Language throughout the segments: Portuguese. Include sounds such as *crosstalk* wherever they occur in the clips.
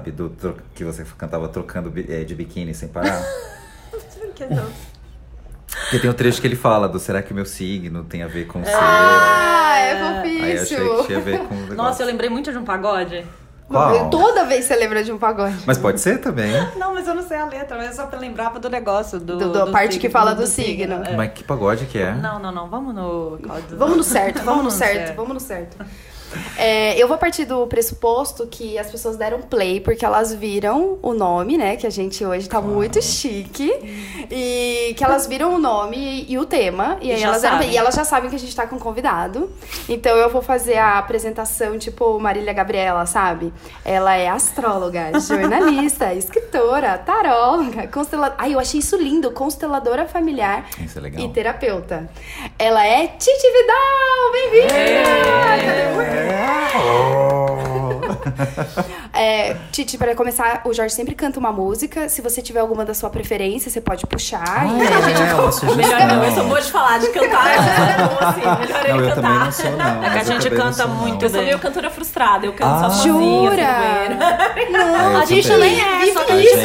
sabe? Do tro- que você cantava trocando eh, de biquíni sem parar. *laughs* Porque tem um trecho que ele fala do será que o meu signo tem a ver com o seu? Ah, é Aí eu achei que fofíssimo. tinha a ver com o negócio. Nossa, eu lembrei muito de um pagode. Qual? Toda vez você lembra de um pagode. Mas pode ser também. *laughs* Não, mas eu não sei a letra, mas só lembrava do negócio. Do, Do- da parte que fala do signo. é. Mas que pagode que é? Não, não, não. Vamos no. Vamos no certo, vamos no Vamos no certo, certo. vamos no certo. É, eu vou partir do pressuposto que as pessoas deram play porque elas viram o nome, né? Que a gente hoje tá muito chique. E que elas viram o nome e o tema. E, E elas, deram e elas já sabem que a gente tá com convidado. Então eu vou fazer a apresentação tipo Marília Gabriela, sabe? Ela é astróloga, *laughs* jornalista, escritora, taróloga, consteladora. Ai, eu achei isso lindo! Consteladora familiar é e terapeuta. Ela é Titi Vidal! Bem-vinda! É, Titi, para começar, o Jorge sempre canta uma música. Se você tiver alguma da sua preferência, você pode puxar. Ah, e a gente é, uma sugestão. Melhor não, eu sou boa de falar, de cantar. Eu sou boa assim, melhor Não, ele eu cantar. também não sou, não. É que a eu gente não canta não. muito. Eu sou meio cantora frustrada, eu canto Ah. só sozinha, assim, Jura? banheiro. Não, Eu a gente também. nem é, só que A isso.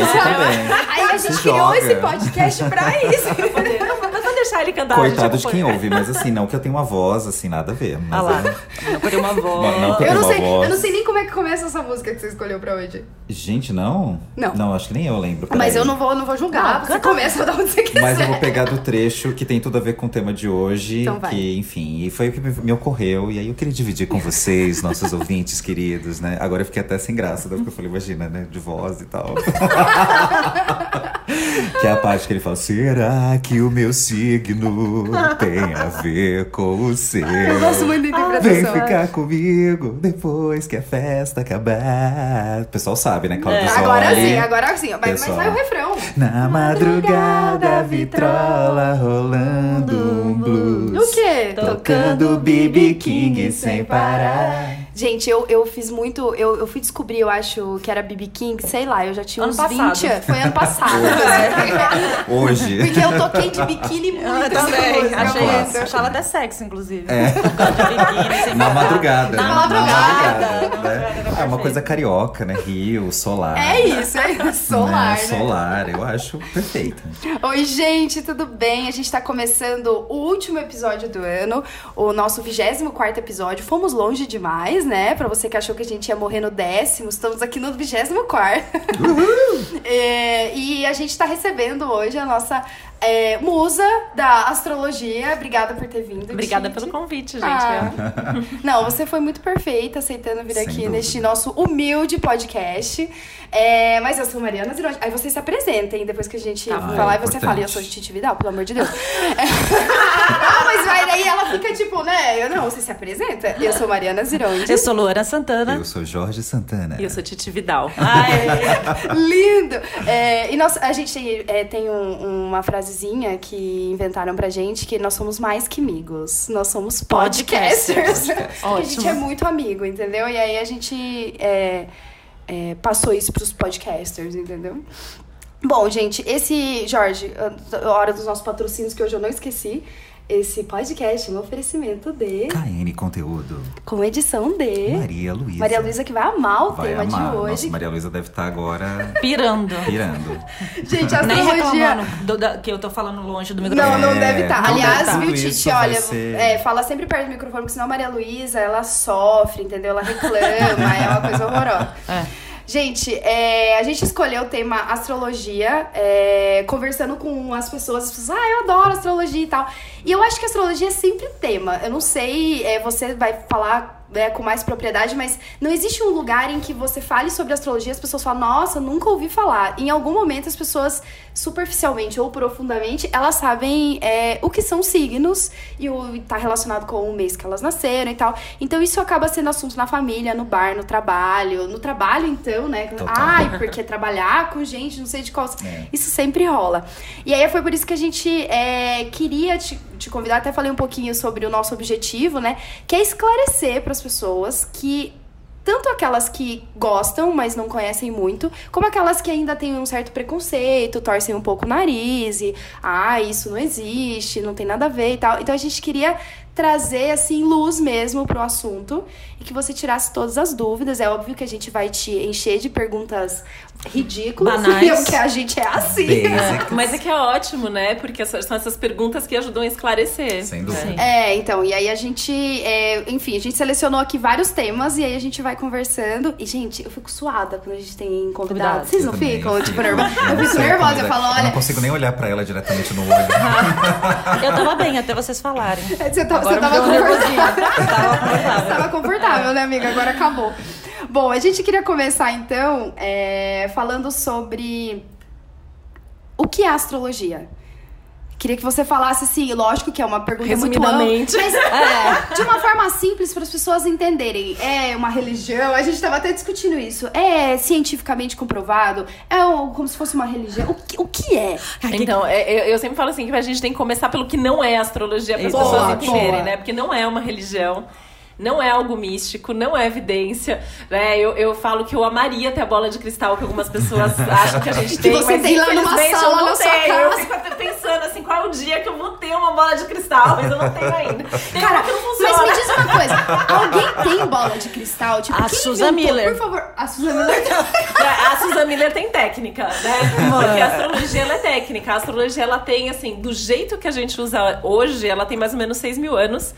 Aí a gente criou esse podcast pra isso. Mas vou deixar ele cantar. Coitado gente de quem ouve, mas assim, não que eu tenha uma voz, assim, nada a ver. Mas Ah lá, é- não tem uma voz. Não, não, Eu não, uma sei, voz. eu não sei nem como é que começa essa música que você escolheu pra hoje. Gente, não? Não. Não, acho que nem eu lembro. Mas peraí. eu não vou, não vou julgar. Não, você começa da onde você quiser. Mas eu vou pegar do trecho que tem tudo a ver com o tema de hoje. Então vai. Que, enfim, e foi o que me, me ocorreu. E aí eu queria dividir com vocês, nossos *laughs* ouvintes queridos, né? Agora eu fiquei até sem graça, né? porque eu falei, imagina, né? De voz e tal. *laughs* *laughs* que é a parte que ele fala: Será que o meu signo tem a ver com o seu? Eu gosto muito da Vem interpretação. ficar comigo depois que a festa acabar. O pessoal sabe, né? Cláudio É. Zoli. Agora sim, agora sim. Mas, mas vai o refrão. Na madrugada, vitrola rolando um blues. O quê? Tocando BB King sem parar. Gente, eu, eu fiz muito. Eu, eu fui descobrir, eu acho que era BB King, sei lá, eu já tinha Ano uns passado. 20 anos. Foi ano *laughs* passado. né? *laughs* Hoje. Porque eu toquei de biquíni muito. Eu também, música, achei, muito. achava até sexo, inclusive. É. Biquíni, sem *laughs* Na madrugada. Na né? madrugada. madrugada, Na né? madrugada, É uma coisa carioca, né? Rio, solar. É isso, é isso. Solar, né? né? Solar, eu acho perfeito. Oi, gente, tudo bem? A gente tá começando o último episódio do ano, o nosso 24 episódio. Fomos longe demais, né? Pra você que achou que a gente ia morrer no décimo, estamos aqui no 24. *laughs* É, e a gente tá recebendo hoje a nossa é, musa da astrologia. Obrigada por ter vindo. Obrigada pelo convite, gente. Ah. *laughs* Não, você foi muito perfeita aceitando vir Sem aqui dúvida. neste nosso humilde podcast. É, mas eu sou Mariana Zironi. Aí você se apresentem depois que a gente Tá falar bom. e você fala, eu sou de Titi Vidal, pelo amor de Deus. ah, *laughs* mas vai daí ela fica tipo, né? Eu não, você se apresenta? Eu sou Mariana Zironde. Eu sou Luana Santana. Eu sou Jorge Santana. E eu sou Titi Vidal. Ai, *laughs* Lindo! É, e nós, a gente tem, é, tem um- uma frasezinha que inventaram pra gente que nós somos mais que amigos. Nós somos podcasters. Podcasters. *laughs* A gente é muito amigo, entendeu? E aí a gente é, é, passou isso pros podcasters, entendeu? Bom, gente, esse, Jorge, hora dos nossos patrocínios que hoje eu não esqueci. Esse podcast é um oferecimento de. KN Conteúdo. Com edição de. Maria Luísa. Maria Luísa que vai amar o Vai tema amar. de hoje. Nossa, Maria Luísa deve estar agora pirando. pirando. *laughs* Gente, a Nem astrologia. reclamando do- da- que eu tô falando longe do microfone. Não, não É, deve estar. não Aliás, deve tá. viu, Titi, olha, ser- é, fala sempre perto do microfone, porque senão a Maria Luísa, ela sofre, entendeu? Ela reclama, é uma coisa horrorosa. É. Gente, é, a gente escolheu o tema astrologia, é, conversando com as pessoas, as pessoas, ah, eu adoro astrologia e tal. E eu acho que astrologia é sempre tema. Eu não sei, é, você vai falar né, com mais propriedade, mas não existe um lugar em que você fale sobre astrologia e as pessoas falam, nossa, nunca ouvi falar. Em algum momento as pessoas, superficialmente ou profundamente, elas sabem é, o que são signos e o tá relacionado com o mês que elas nasceram e tal. Então isso acaba sendo assunto na família, no bar, no trabalho. No trabalho, então, né? Total. Ai, porque trabalhar com gente, não sei de qual. É. Isso sempre rola. E aí foi por isso que a gente é, queria te, te convidar, até falei um pouquinho sobre o nosso objetivo, né? Que é esclarecer para as pessoas que tanto aquelas que gostam, mas não conhecem muito, como aquelas que ainda têm um certo preconceito, torcem um pouco o nariz e, ah, isso não existe, não tem nada a ver e tal. Então a gente queria trazer assim luz mesmo pro assunto e que você tirasse todas as dúvidas. É óbvio que a gente vai te encher de perguntas ridículas, Banais. porque a gente é assim. Basics. Mas é que é ótimo, né? Porque são essas perguntas que ajudam a esclarecer. Sem dúvida. Sim. É, então, e aí a gente, é, enfim, a gente selecionou aqui vários temas e aí a gente vai conversando. E, gente, eu fico suada quando a gente tem convidado. Convidado. Vocês Eu não também, ficam, tipo, *laughs* nervosa? Eu fico nervosa, eu é. falo, Eu não olha, consigo nem olhar pra ela diretamente no olho. *laughs* Eu tava bem até vocês falarem. você, tá, você Agora tava confortável. Tava *laughs* Você confortável. tava confortável, né, amiga? Agora acabou. Bom, a gente queria começar então é, falando sobre o que é astrologia. Queria que você falasse assim, lógico que é uma pergunta muito ampla, Resumidamente. mas *laughs* é, de uma forma simples para as pessoas entenderem. É uma religião, a gente estava até discutindo isso. É cientificamente comprovado? É como se fosse uma religião? O que, o que é? Então, é, eu, sempre falo assim que a gente tem que começar pelo que não é astrologia para as pessoas entenderem, boa. né? Porque não é uma religião. Não é algo místico, não é evidência, né? Eu, eu falo que eu amaria ter a bola de cristal que algumas pessoas *laughs* acham que a gente Que tem, você mas tem lá numa sala eu não na sua tenho. Eu fico pensando assim, qual é o dia que eu vou ter uma bola de cristal, mas eu não tenho ainda. Cara, uma que não mas funciona. me diz uma coisa. Alguém tem bola de cristal? Tipo, A Susan? Miller. Por favor, a Susan Miller. A Susan Miller tem técnica, né? Porque a astrologia ela é técnica. A astrologia ela tem, assim, do jeito que a gente usa hoje, ela tem mais ou menos 6 mil anos.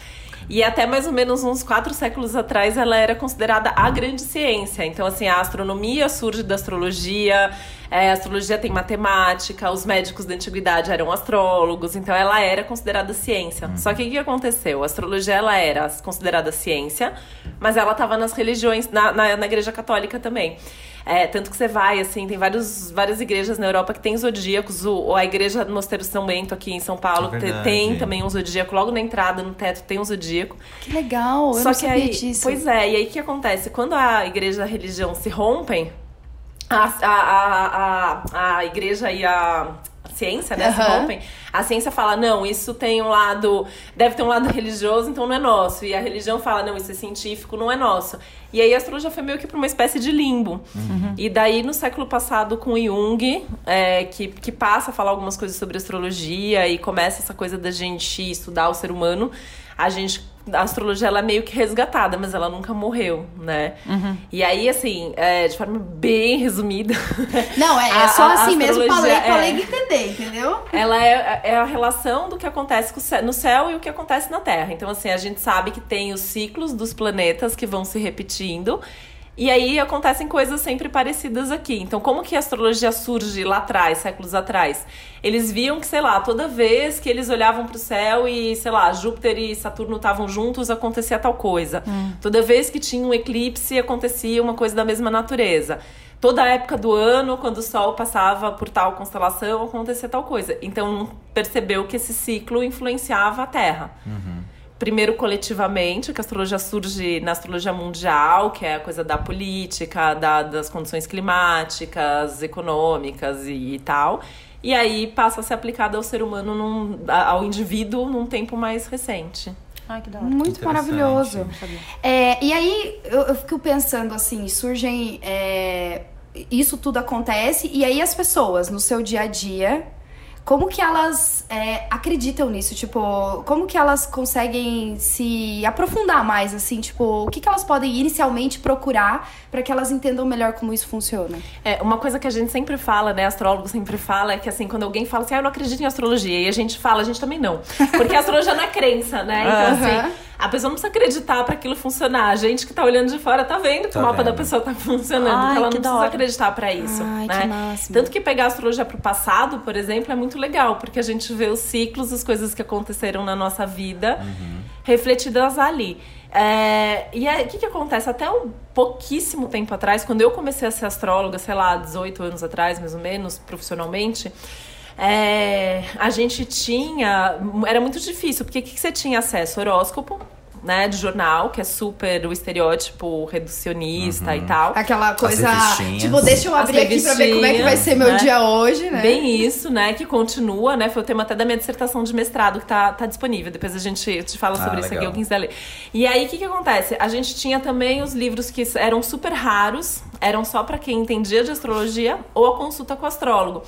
E até mais ou menos uns quatro séculos atrás ela era considerada a grande ciência. Então, assim, a astronomia surge da astrologia, é, a astrologia tem matemática, os médicos da antiguidade eram astrólogos, então ela era considerada ciência. Só que o que aconteceu? A astrologia ela era considerada ciência, mas ela estava nas religiões, na, na, na igreja católica também. É, tanto que você vai, assim, tem vários, várias igrejas na Europa que tem zodíacos. O, a igreja do Mosteiro São Bento aqui em São Paulo É verdade. tem também um zodíaco. Logo na entrada, no teto, tem um zodíaco. Que legal, eu Só não que sabia aí, disso. pois é, e aí o que acontece? Quando a igreja e a religião se rompem, a, a, a, a, a igreja e a ciência, né, rompem, a ciência fala, não, isso tem um lado, deve ter um lado *laughs* religioso, então não é nosso. E a religião fala, não, isso é científico, não é nosso. E aí a astrologia foi meio que pra uma espécie de limbo. E daí, no século passado, com Jung, é, que, que passa a falar algumas coisas sobre astrologia e começa essa coisa da gente estudar o ser humano, a gente. A astrologia ela é meio que resgatada, mas ela nunca morreu, né? E aí, assim, é, de forma bem resumida. *laughs* Não, é, é a- só a assim mesmo pra ler, pra é- ler e entender, entendeu? ela é, é a relação do que acontece no céu e o que acontece na Terra. Então, assim, a gente sabe que tem os ciclos dos planetas que vão se repetindo. E aí acontecem coisas sempre parecidas aqui. Então, como que a astrologia surge lá atrás, séculos atrás? Eles viam que, sei lá, toda vez que eles olhavam pro céu e, sei lá, Júpiter e Saturno estavam juntos, acontecia tal coisa. Toda vez que tinha um eclipse, acontecia uma coisa da mesma natureza. Toda época do ano, quando o Sol passava por tal constelação, acontecia tal coisa. Então, percebeu que esse ciclo influenciava a Terra. Primeiro coletivamente, que a astrologia surge na astrologia mundial, que é a coisa da política, da- das condições climáticas, econômicas e, e tal. E aí passa a ser aplicada ao ser humano, num- ao indivíduo, num tempo mais recente. Ai, que da hora. Muito maravilhoso. É, e aí eu, eu fico pensando assim, surgem. é, isso tudo acontece, e aí as pessoas no seu dia a dia. Como que elas é, acreditam nisso? Tipo, como que elas conseguem se aprofundar mais, assim? Tipo, o que, que elas podem inicialmente procurar para que elas entendam melhor como isso funciona? É, uma coisa que a gente sempre fala, né, astrólogo sempre fala, é que assim, quando alguém fala assim, ah, eu não acredito em astrologia, e a gente fala, a gente também não. Porque a astrologia não é crença, né? Então, assim, a pessoa não precisa acreditar para aquilo funcionar. A gente que tá olhando de fora tá vendo que Tá o mapa da vendo. pessoa tá funcionando. Ai, então ela não da precisa acreditar para isso. Ai, né? que máximo. Tanto que pegar a astrologia pro passado, por exemplo, é muito legal, porque a gente vê os ciclos, as coisas que aconteceram na nossa vida refletidas ali. É, e o que, que acontece? Até um pouquíssimo tempo atrás, quando eu comecei a ser astróloga, sei lá, 18 anos atrás, mais ou menos, profissionalmente, é, a gente tinha. Era muito difícil, porque o que, que você tinha acesso? Horóscopo. né, de jornal, que é super o estereótipo reducionista e tal. Aquela coisa, tipo, deixa eu abrir aqui pra ver como é que vai ser meu revistinhas, dia hoje, né? Bem isso, né? Que continua, né? Foi o tema até da minha dissertação de mestrado que tá, tá disponível. Depois a gente te fala Ah, sobre isso aqui, legal. eu quiser ler. E aí, o que que acontece? A gente tinha também os livros que eram super raros, eram só pra quem entendia de astrologia ou a consulta com o astrólogo.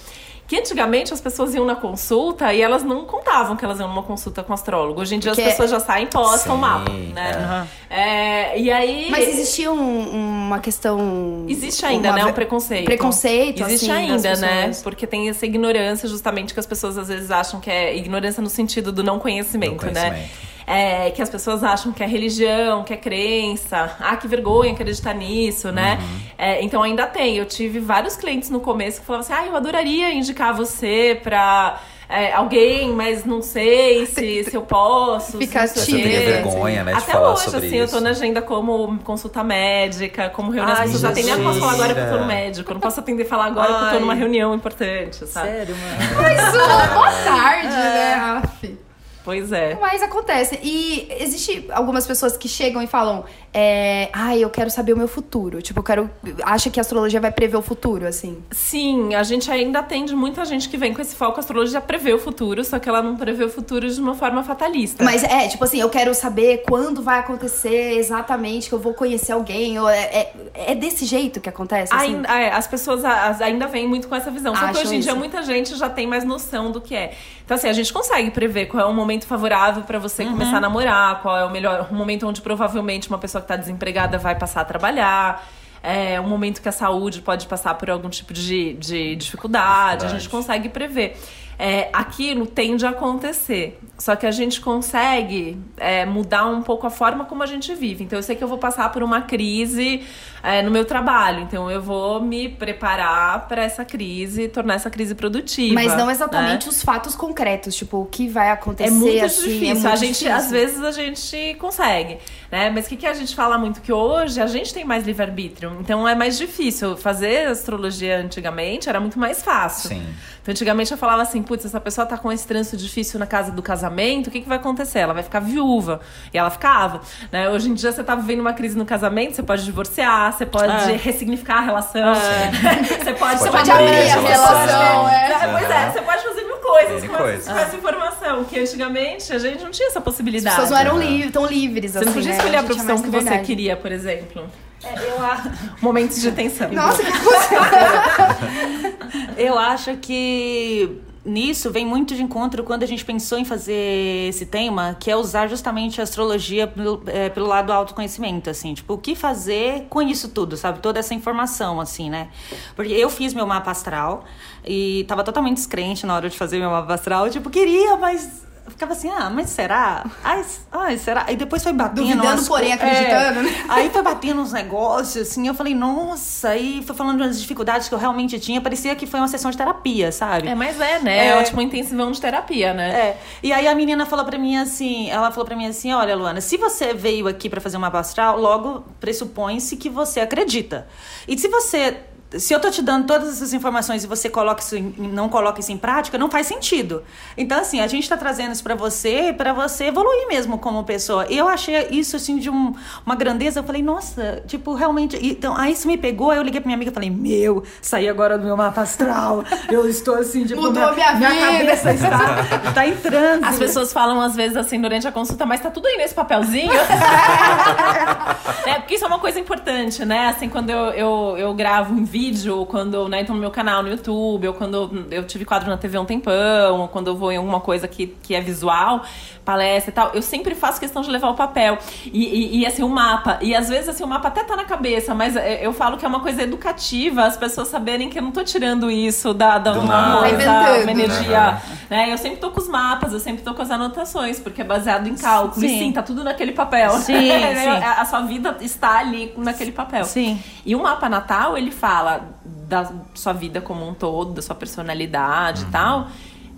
Que antigamente as pessoas iam na consulta e elas não contavam que elas iam numa consulta com o astrólogo. Hoje em dia Porque- as pessoas já saem e postam o mapa, né? É, e aí. Mas existia um- uma questão. Existe ainda, uma né? Um preconceito. Preconceito, Existe assim, ainda, né? Porque tem essa ignorância, justamente, que as pessoas às vezes acham que é ignorância no sentido do não conhecimento, Não né? É, que as pessoas acham que é religião, que é crença. Ah, que vergonha acreditar nisso, né? Uhum. É, então ainda tem. Eu tive vários clientes no começo que falavam assim: ah, eu adoraria indicar você pra. é, alguém, mas não sei se, *laughs* se eu posso. se Fica não sei o Você tímida. vergonha, né, de Até falar hoje, sobre assim, eu isso. tô na agenda como consulta médica, como reunião. Ai, pessoas já tem, nem eu posso falar agora que eu tô no médico. Eu não posso atender falar agora que eu tô Ai. numa reunião importante, sabe? Sério, mano. Mas, boa tarde, né? Aff. Pois é. Mas acontece. E existe algumas pessoas que chegam e falam: é, Ai, eu quero saber o meu futuro. Tipo, eu quero. Acha que a astrologia vai prever o futuro, assim. Sim, a gente ainda atende muita gente que vem com esse foco. A astrologia prevê o futuro, só que ela não prevê o futuro de uma forma fatalista. Mas é, tipo assim, eu quero saber quando vai acontecer exatamente que eu vou conhecer alguém. Ou é, é, é desse jeito que acontece? Assim? Ainda, é, as pessoas as- ainda vêm muito com essa visão. Só que Acham hoje em dia isso. muita gente já tem mais noção do que é. Então, assim, a gente consegue prever qual é o momento favorável pra você começar a namorar, qual é o melhor o momento onde provavelmente uma pessoa que tá desempregada vai passar a trabalhar. É um momento que a saúde pode passar por algum tipo de, de dificuldade. A gente Dificuldade. consegue prever. É, aquilo tende a acontecer. Só que a gente consegue é, mudar um pouco a forma como a gente vive. Então eu sei que eu vou passar por uma crise é, no meu trabalho. Então eu vou me preparar para essa crise, tornar essa crise produtiva. Mas não né? exatamente os fatos concretos, tipo, o que vai acontecer É muito assim, difícil. é muito a gente, difícil. às vezes, a gente consegue, né? Mas o que, que a gente fala muito? Que hoje a gente tem mais livre-arbítrio. Então é mais difícil. Fazer astrologia antigamente era muito mais fácil. Sim. Então, antigamente eu falava assim, putz, essa pessoa tá com esse trânsito difícil na casa do casamento, o que, que vai acontecer? Ela vai ficar viúva. E ela ficava. Né? Hoje em dia você tá vivendo uma crise no casamento, você pode divorciar, você pode É. ressignificar a relação. *laughs* você pode, Você pode Pode abrir abrir a a relação, relação, é. É, Pois é, você pode fazer mil coisas com, com essa informação, que antigamente a gente não tinha essa As possibilidade. pessoas não eram li tão livres, Você assim, não podia né? escolher a gente tinha profissão que você liberdade. queria, por exemplo. Eu, a- *laughs* Momentos de tensão. Nossa, que *laughs* eu acho que nisso vem muito de encontro quando a gente pensou em fazer esse tema, que é usar justamente a astrologia pelo, é, pelo lado do autoconhecimento, assim, tipo, o que fazer com isso tudo, sabe? Toda essa informação, assim, né? Porque eu fiz meu mapa astral e tava totalmente descrente na hora de fazer meu mapa astral, tipo, queria, mas eu ficava assim, ah, mas será? Ai, ai será? E depois foi batendo. Duvidando, porém, acreditando, É. né? Aí foi batendo uns negócios, assim, eu falei, nossa, aí foi falando das dificuldades que eu realmente tinha, parecia que foi uma sessão de terapia, sabe? É, mas é, né? É. É ótimo intensivão de terapia, né? É. E aí a menina falou pra mim assim, ela falou pra mim assim, olha, Luana, se você veio aqui pra fazer uma astral, logo pressupõe-se que você acredita. E se você se eu tô te dando todas essas informações e você coloca isso em- não coloca isso em prática, não faz sentido. Então assim, a gente tá trazendo isso pra você, pra você evoluir mesmo como pessoa. E eu achei isso assim de um- uma grandeza, eu falei, nossa, tipo, realmente, então, aí isso me pegou, eu liguei pra minha amiga e falei, meu, saí agora do meu mapa astral. Eu estou assim, tipo, Mudou minha vida. cabeça está, está em transe. As pessoas falam às vezes assim durante a consulta, mas tá tudo aí nesse papelzinho. *laughs* é, porque isso é uma coisa importante, né? Assim, quando eu, eu, eu gravo um vídeo, ou quando né, então no meu canal no YouTube, ou quando eu tive quadro na TV um tempão, ou quando eu vou em alguma coisa que, que é visual, palestra e tal, eu sempre faço questão de levar o papel. E, e, e, assim, o mapa. E às vezes assim, o mapa até tá na cabeça, mas é, eu falo que é uma coisa educativa, as pessoas saberem que eu não tô tirando isso da, da Do uma coisa, Inventando. uma energia. Aham. Né? Eu sempre tô com os mapas, eu sempre tô com as anotações, porque é baseado em cálculo. E Sim. sim, tá tudo naquele papel. Sim, *laughs* Né? sim. A, a sua vida está ali naquele papel. Sim. E o mapa natal, ele fala da sua vida como um todo, da sua personalidade Uhum. e tal.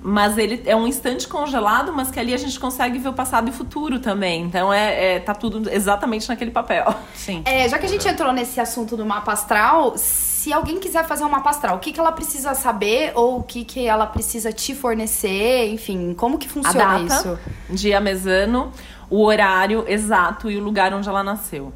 Mas ele é um instante congelado, mas que ali a gente consegue ver o passado e o futuro também. Então é, é tá tudo exatamente naquele papel. Sim. É, já que a gente entrou nesse assunto do mapa astral, se alguém quiser fazer um mapa astral, o que, que ela precisa saber ou o que, que ela precisa te fornecer? Enfim, como que A funciona data, isso? dia mesano, o horário exato e o lugar onde ela nasceu.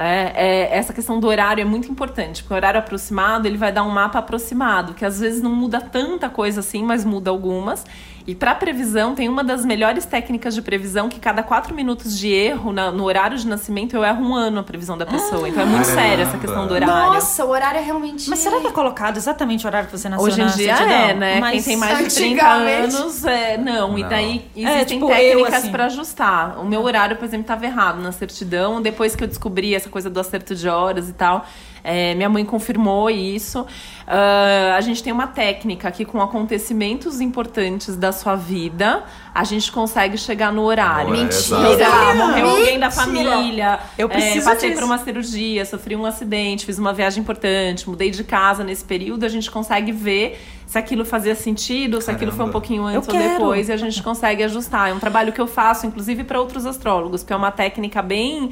Né? É, essa questão do horário é muito importante, porque o horário aproximado ele vai dar um mapa aproximado, que às vezes não muda tanta coisa assim, mas muda algumas. E para previsão, tem uma das melhores técnicas de previsão que cada quatro minutos de erro na- no horário de nascimento eu erro um ano a previsão da pessoa. Então é muito Caramba. sério essa questão do horário. Nossa, o horário é realmente. Mas será que é colocado exatamente o horário que você nasceu Hoje em na dia certidão? é, né? Mas Quem tem mais de 30 Antigamente- anos, é, não. E Não. daí É, existem tipo, técnicas assim. pra ajustar. O meu horário, por exemplo, estava errado na certidão. Depois que eu descobri essa coisa do acerto de horas e tal, é, minha mãe confirmou isso. Ah, a gente tem uma técnica que, com acontecimentos importantes da sua vida, a gente consegue chegar no horário. Mentira. Lá, morreu alguém da Mentira. família. Eu é, preciso passei disso. por uma cirurgia, sofri um acidente, fiz uma viagem importante, mudei de casa nesse período, a gente consegue ver se aquilo fazia sentido, se aquilo foi um Caramba. pouquinho antes Eu ou quero. depois, e a gente consegue ajustar. É um trabalho que eu faço, inclusive, para outros astrólogos, porque é uma técnica bem.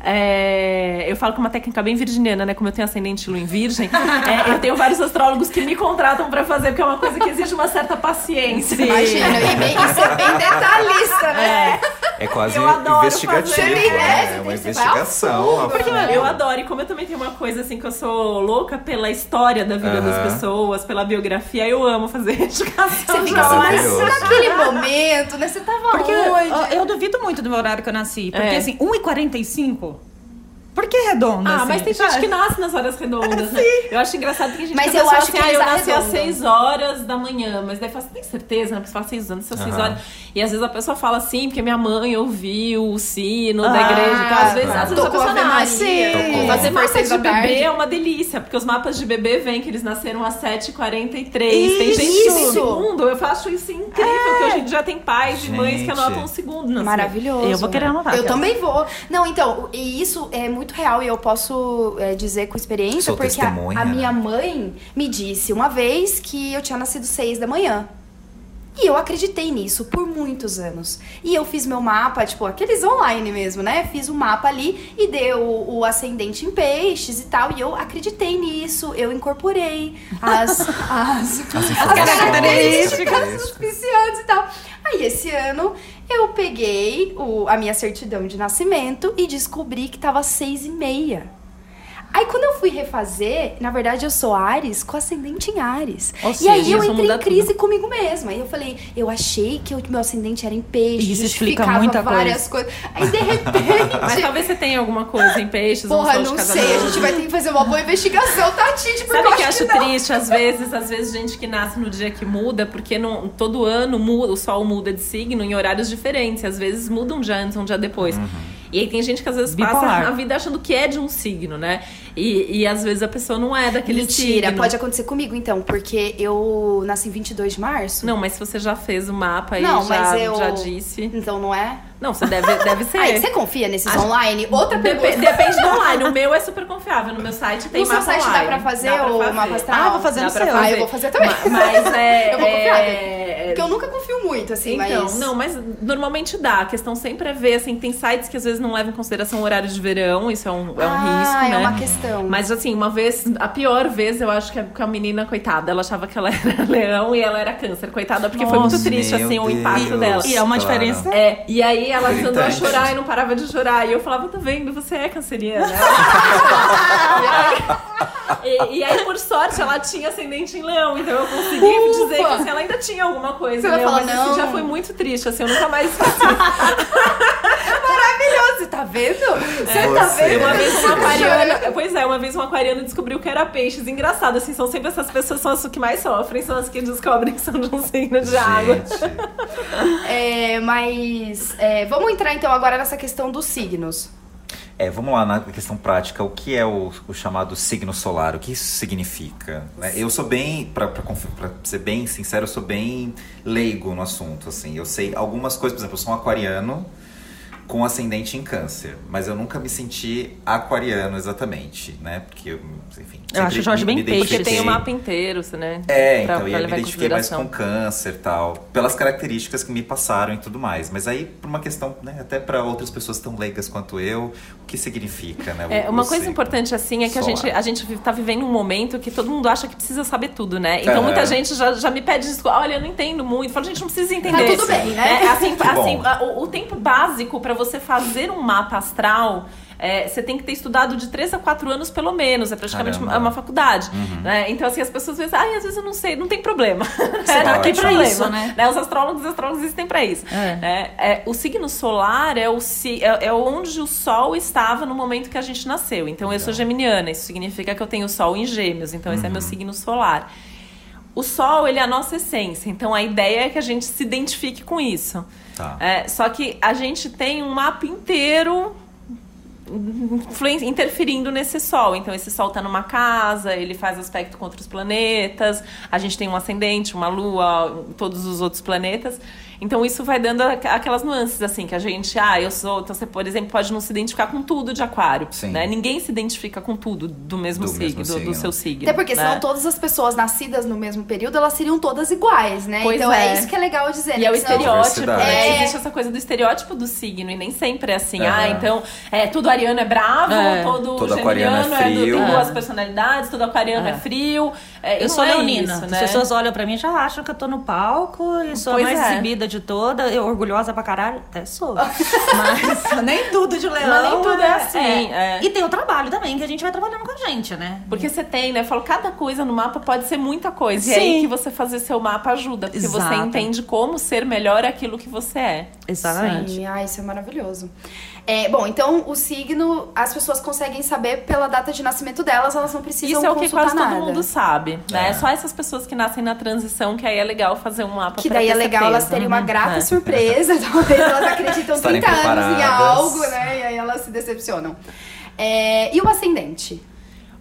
É, eu falo que é uma técnica bem virginiana, né? Como eu tenho ascendente lua em virgem, é, eu tenho vários astrólogos que me contratam para fazer, porque é uma coisa que exige uma certa paciência. Imagina, e bem, isso é bem detalhista, né? É quase Eu adoro investigativo, fazer. né? É, É uma ao investigação. a Porque fundo. eu adoro, e como eu também tenho uma coisa assim que eu sou louca pela história da vida das pessoas, pela biografia, eu amo fazer *laughs* investigação. Você fica assim, naquele momento, né? Você tava Porque onde? ó, eu duvido muito do meu horário que eu nasci. Porque, É. assim, 1h45? Por que redondo, Ah, assim? mas tem gente sabe? que nasce nas horas redondas, né? Eu acho engraçado que tem gente Mas eu pensa acho assim, que ah, eu nasci às arredondam. 6 horas da manhã, mas daí fala, você tem certeza, né? Porque você fala 6 anos, são 6 Aham. horas. E às vezes a pessoa fala assim, porque minha mãe ouviu o sino da Ah, igreja. Então, às vezes, tá. às vezes a pessoa nasce. Fazer mapa de da tarde. bebê é uma delícia, porque os mapas de bebê vêm que eles nasceram às 7h43. Tem gente que segundo. Eu acho isso incrível, que hoje em dia tem pais e mães que Gente. anotam um segundo. Maravilhoso. Eu vou querer anotar. Eu também vou. Não, então, e isso é muito real e eu posso é, dizer com experiência, Sou porque a, a né? minha mãe me disse uma vez que eu tinha nascido seis da manhã. E eu acreditei nisso por muitos anos. E eu fiz meu mapa, tipo, aqueles online mesmo, né? Fiz o mapa ali e deu o, ascendente em peixes e tal. E eu acreditei nisso, eu incorporei as, *laughs* as, As características informações. auspiciantes e tal. Aí esse ano eu peguei o, a minha certidão de nascimento e descobri que tava seis e meia. Aí quando eu fui refazer, na verdade eu sou Ares com ascendente em Ares. Ou e aí seja, eu isso entrei em crise comigo mesma. Aí eu falei, eu achei que o meu ascendente era em peixe, Isso explica muita várias coisas. Aí de repente. *laughs* Mas talvez você tenha alguma coisa em peixes, Porra, não casamento. sei, a gente vai ter que fazer uma boa investigação, tá, Titi? Porque Sabe eu o que eu acho que triste? Às vezes, às vezes, gente que nasce no dia que muda, porque não, todo ano muda, o sol muda de signo em horários diferentes. Às vezes muda um dia antes, um dia depois. E aí tem gente que às vezes Bipolar. passa a vida achando que é de um signo, né? E, e às vezes a pessoa não é daquele Mentira, signo. pode acontecer comigo então, porque eu nasci em 22 de março. Não, mas se você já fez o mapa e Não, já, mas eu- já disse. Então não é? Não, você deve, deve *laughs* ser. Aí, você confia nesses Acho- online? Outra Depe- pergunta. depende do online. O *laughs* meu é super confiável. No meu site tem No seu mapa site dá online. pra fazer Dá pra o fazer. mapa astral? Ah, eu vou fazer Dá no pra seu. Ah, eu vou fazer também. Ma- Mas *laughs* é. Eu vou confiar. é- Porque eu nunca confio muito, assim, Então, mas... não, mas normalmente dá. A questão sempre é ver, assim, tem sites que às vezes não levam em consideração o horário de verão, isso é um, é um ah, risco, é né? uma questão. Mas assim, uma vez, a pior vez, eu acho que a, que a menina, coitada, ela achava que ela era leão e ela era câncer, coitada, porque foi muito Nossa, triste, assim, o impacto Deus. dela. E é uma Claro. diferença. É, e aí ela começou a Irritante. chorar e não parava de chorar. E eu falava, tá vendo, você é canceriana. *laughs* e, aí, e aí, por sorte, ela tinha ascendente em leão, então eu consegui Ufa! dizer que assim, ela ainda tinha alguma coisa. Você vai né? falar, Mas não. esse dia foi muito triste, assim, eu nunca mais esqueci. *laughs* Maravilhoso, tá vendo? Você tá Você- vendo? Uma vez uma aquariana. Pois é, uma vez um aquariano descobriu que era peixes. Engraçado, assim, são sempre essas pessoas são as que mais sofrem, são as que descobrem que são de um signo de água. Gente. *laughs* É, mas... é, vamos entrar, então, agora nessa questão dos signos. É, vamos lá na questão prática. O que é o, o chamado signo solar? O que isso significa? né? Eu sou bem, pra ser bem sincero, eu sou bem leigo no assunto. Assim, eu sei algumas coisas, por exemplo, eu sou um aquariano. Com ascendente em câncer. Mas eu nunca me senti aquariano exatamente, né? Porque, eu, enfim. Eu acho o Jorge me- bem me peixe. Porque tem o mapa inteiro, né? É, Pra- então, pra e eu me identifiquei mais com câncer e tal, pelas características que me passaram e tudo mais. Mas aí, por uma questão, né, até para outras pessoas tão leigas quanto eu, o que significa, né? o- É, uma coisa importante assim é que a gente, a gente tá vivendo um momento que todo mundo acha que precisa saber tudo, né? Então Aham. muita gente já, já me pede desculpa. Olha, eu não entendo muito. Fala, gente, não precisa entender. Tá tudo bem, né? É, assim, *laughs* assim, o, o tempo básico para você fazer um mapa astral. é, você tem que ter estudado de 3 a 4 anos, pelo menos. É praticamente Caramba. uma, uma faculdade. Uhum. né? Então, assim, as pessoas pensam, ai, às vezes eu não sei, não tem problema. Você É, tá não tem ótimo. problema. isso, né? Os astrólogos e astrólogos existem para isso. É. né? É, o signo solar é, o, si- é, é onde o Sol estava no momento que a gente nasceu. Então, eu sou geminiana. Isso significa que eu tenho o Sol em gêmeos. Então, esse é meu signo solar. O Sol, ele é a nossa essência. Então, a ideia é que a gente se identifique com isso. Tá. É, só que a gente tem um mapa inteiro interferindo nesse sol. Então, esse sol tá numa casa, ele faz aspecto com outros planetas, a gente tem um ascendente, uma lua, todos os outros planetas. Então, isso vai dando aqu- aquelas nuances, assim, que a gente, ah, eu sou. Então, você, por exemplo, pode não se identificar com tudo de aquário. Sim. Né? Ninguém se identifica com tudo do mesmo Do signo, mesmo do, do signo. seu signo. Até porque senão né? todas as pessoas nascidas no mesmo período, elas seriam todas iguais, né? Pois então é. é. isso que é legal dizer. E né? é o Que senão- estereótipo, né? É. Existe essa coisa do estereótipo do signo, e nem sempre é assim. Ah, então, é, todo ariano é bravo, É. todo, Todo geminiano é é, do, frio. tem É. duas personalidades, todo aquariano é, É. frio. É, Eu sou é leonina. isso, As né? pessoas olham pra mim e já acham que eu tô no palco e sou Pois mais é. exibida de toda. Eu orgulhosa pra caralho? Até sou. *laughs* Mas *laughs* nem tudo de leão. Mas nem tudo é assim, é. E tem o trabalho também, que a gente vai trabalhando com a gente, né? Porque você tem, né? Eu falo, cada coisa no mapa pode ser muita coisa. E é Sim. aí que você fazer seu mapa ajuda. Porque você Exato. entende como ser melhor aquilo que você é. Exatamente. Sim, ah, isso é maravilhoso. É, bom, então o signo, as pessoas conseguem saber pela data de nascimento delas, elas não precisam Isso é o que quase nada. todo mundo sabe, né? É. Só essas pessoas que nascem na transição, que aí é legal fazer um mapa Que pra daí é legal certeza. elas terem uma grata É. surpresa, *laughs* talvez elas acreditam Estarem 30 anos em algo, né? E aí elas se decepcionam. É, e o ascendente?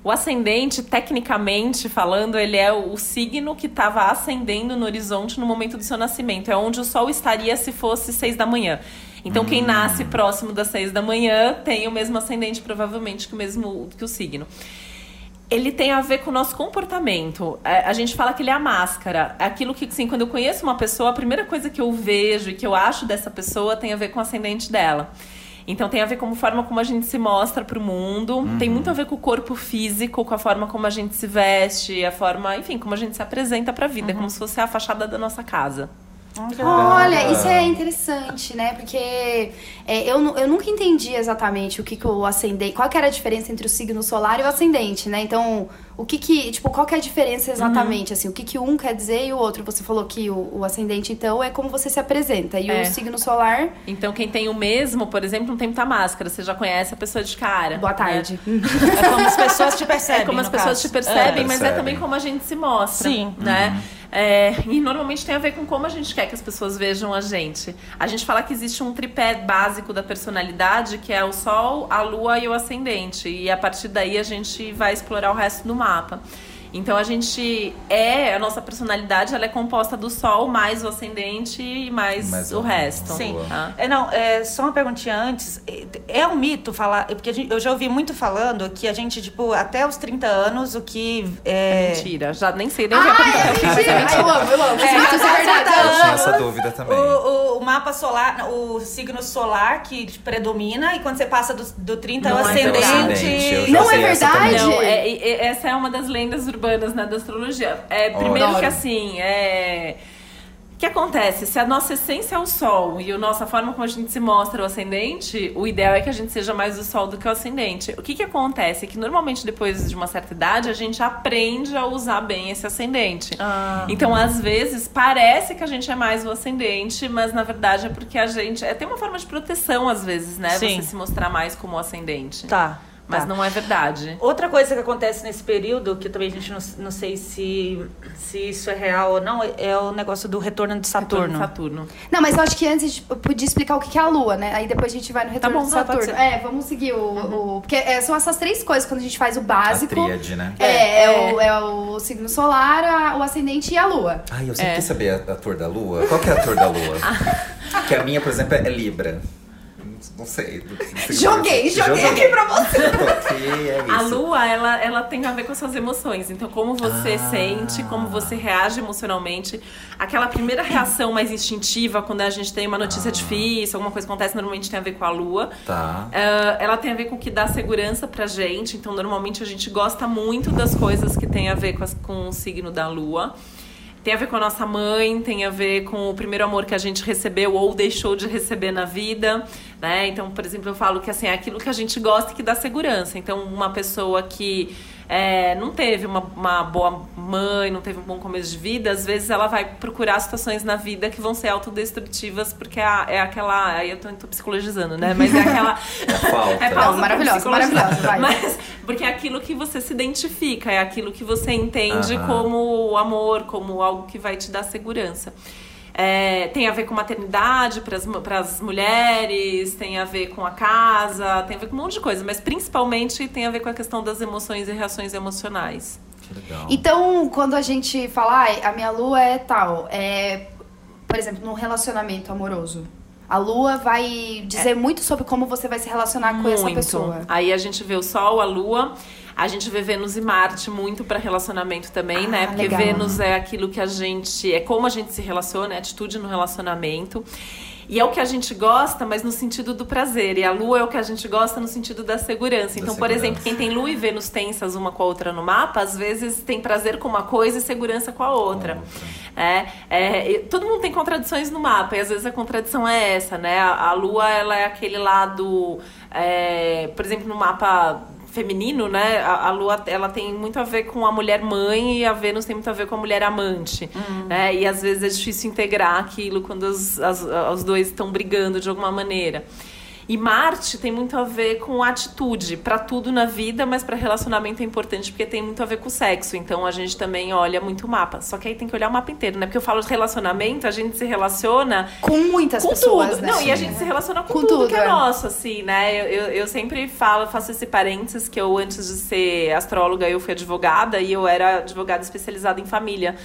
O ascendente, tecnicamente falando, ele é o signo que estava ascendendo no horizonte no momento do seu nascimento. É onde o Sol estaria se fosse seis da manhã. Então, quem nasce próximo das seis da manhã tem o mesmo ascendente, provavelmente, que o mesmo que o signo. Ele tem a ver com o nosso comportamento. A, a gente fala que ele é a máscara. Aquilo que, assim, quando eu conheço uma pessoa, a primeira coisa que eu vejo e que eu acho dessa pessoa tem a ver com o ascendente dela. Então tem a ver com a forma como a gente se mostra pro mundo, tem muito a ver com o corpo físico, com a forma como a gente se veste, a forma, enfim, como a gente se apresenta pra vida, é como se fosse a fachada da nossa casa. Olha, isso é interessante, né? Porque é, eu, eu nunca entendi exatamente o que, que o ascendente. Qual que era a diferença entre o signo solar e o ascendente, né? Então, o que que. Tipo, qual que é a diferença exatamente? Assim, o que, que um quer dizer e o outro? Você falou que o, o ascendente, então, é como você se apresenta. E É. o signo solar, Então quem tem o mesmo, por exemplo, não tem muita máscara, você já conhece a pessoa de cara. boa né? tarde. *laughs* É como as pessoas te percebem. É como as pessoas caso. te percebem, mas é também como a gente se mostra. Sim. Né? É, e normalmente tem a ver com como a gente quer que as pessoas vejam a gente. A gente fala que existe um tripé básico da personalidade, que é o Sol, a Lua e o Ascendente. E a partir daí a gente vai explorar o resto do mapa. Então a gente é, a nossa personalidade ela é composta do Sol mais o ascendente e mais Mais o o- resto. Sim. Tá? É, não, é, só uma perguntinha antes. É é um mito falar. Porque a gente- eu já ouvi muito falando que a gente, tipo, até os 30 anos, o que. É, Mentira, já nem sei nem o que é o que, mas é mentira! mentira. Eu amo, eu amo. Isso é, isso é até verdade. 30 Eu tinha essa dúvida também. O, o- o mapa solar, o signo solar que predomina, e quando você passa do, do 30 é o Não é ascendente. ascendente, já Não é verdade? Não, é, essa é uma das lendas urbanas né, da astrologia. É, primeiro Adoro. que assim, é. O que acontece? Se a nossa essência é o Sol e a nossa forma como a gente se mostra o ascendente, o ideal é que a gente seja mais o Sol do que o ascendente. O que, que acontece? É que normalmente depois de uma certa idade a gente aprende a usar bem esse ascendente. Ah. Então, às vezes, parece que a gente é mais o ascendente, mas na verdade é porque a gente. É, tem uma forma de proteção, às vezes, né? Sim. Você se mostrar mais como o ascendente. Tá. Mas tá. não é verdade. Outra coisa que acontece nesse período, que também a gente não, não sei se, se isso é real ou não, é o negócio do retorno de Saturno. Saturno. Não, mas eu acho que antes a gente podia explicar o que é a Lua, né? Aí depois a gente vai no retorno bom, de tá, Saturno. ser. É, vamos seguir o. o- porque é, são essas três coisas quando a gente faz o A básico. tríade, né? É, é, o, é o signo solar, a- o ascendente e a lua. Ai, eu sempre É. quis saber a, a cor da lua. Qual que é a cor da lua? *laughs* que a minha, por exemplo, é Libra. Não sei. do que Joguei, joguei aqui pra você. *laughs* É A lua, ela, ela tem a ver com as suas emoções. Então, como você Ah. sente, como você reage emocionalmente. Aquela primeira reação mais instintiva, quando a gente tem uma notícia Ah. difícil, alguma coisa acontece, normalmente tem a ver com a lua. Tá. Ah, ela tem a ver com o que dá segurança pra gente. Então, normalmente a gente gosta muito das coisas que tem a ver com, as- com o signo da lua. Tem a ver com a nossa mãe, tem a ver com o primeiro amor que a gente recebeu ou deixou de receber na vida, né? Então, por exemplo, eu falo que assim, é aquilo que a gente gosta e que dá segurança. Então, uma pessoa que é, não teve uma, uma boa mãe, não teve um bom começo de vida, às vezes ela vai procurar situações na vida que vão ser autodestrutivas, porque é, é aquela. Aí eu tô, tô psicologizando, né? Mas é aquela. *laughs* É falta. É pausa maravilhosa, maravilhosa, vai. Mas porque é aquilo que você se identifica, é aquilo que você entende Aham. como amor, como algo que vai te dar segurança. É, tem a ver com maternidade para as mulheres, tem a ver com a casa, tem a ver com um monte de coisa, mas principalmente tem a ver com a questão das emoções e reações emocionais. Legal. Então, quando a gente fala, "Ai, a minha lua é tal, é, por exemplo, num relacionamento amoroso. A lua vai dizer muito sobre como você vai se relacionar com essa Muito. pessoa. Aí a gente vê o Sol, a Lua, a gente vê Vênus e Marte muito para relacionamento também, Ah, né? Porque legal. Vênus é aquilo que a gente. É como a gente se relaciona, é atitude no relacionamento. E é o que a gente gosta, mas no sentido do prazer. E a lua é o que a gente gosta no sentido da segurança. Então, por segurança. exemplo, quem tem lua e Vênus tensas uma com a outra no mapa, às vezes tem prazer com uma coisa e segurança com a outra. É, é, todo mundo tem contradições no mapa, e às vezes a contradição é essa, né? A, a lua, ela é aquele lado, é, por exemplo, no mapa feminino, né? A, a lua, ela tem muito a ver com a mulher mãe e a Vênus tem muito a ver com a mulher amante, né? E às vezes é difícil integrar aquilo quando os, as- os dois estão brigando de alguma maneira. E Marte tem muito a ver com atitude, para tudo na vida, mas para relacionamento é importante porque tem muito a ver com o sexo. Então a gente também olha muito o mapa. Só que aí tem que olhar o mapa inteiro, né? Porque eu falo de relacionamento, a gente se relaciona Com muitas com pessoas, tudo. né? Não, e a gente se relaciona com, Com tudo, tudo, que é, é. nosso, assim, né? Eu, eu, eu sempre falo, faço esse parênteses que eu, antes de ser astróloga, eu fui advogada e eu era advogada especializada em família.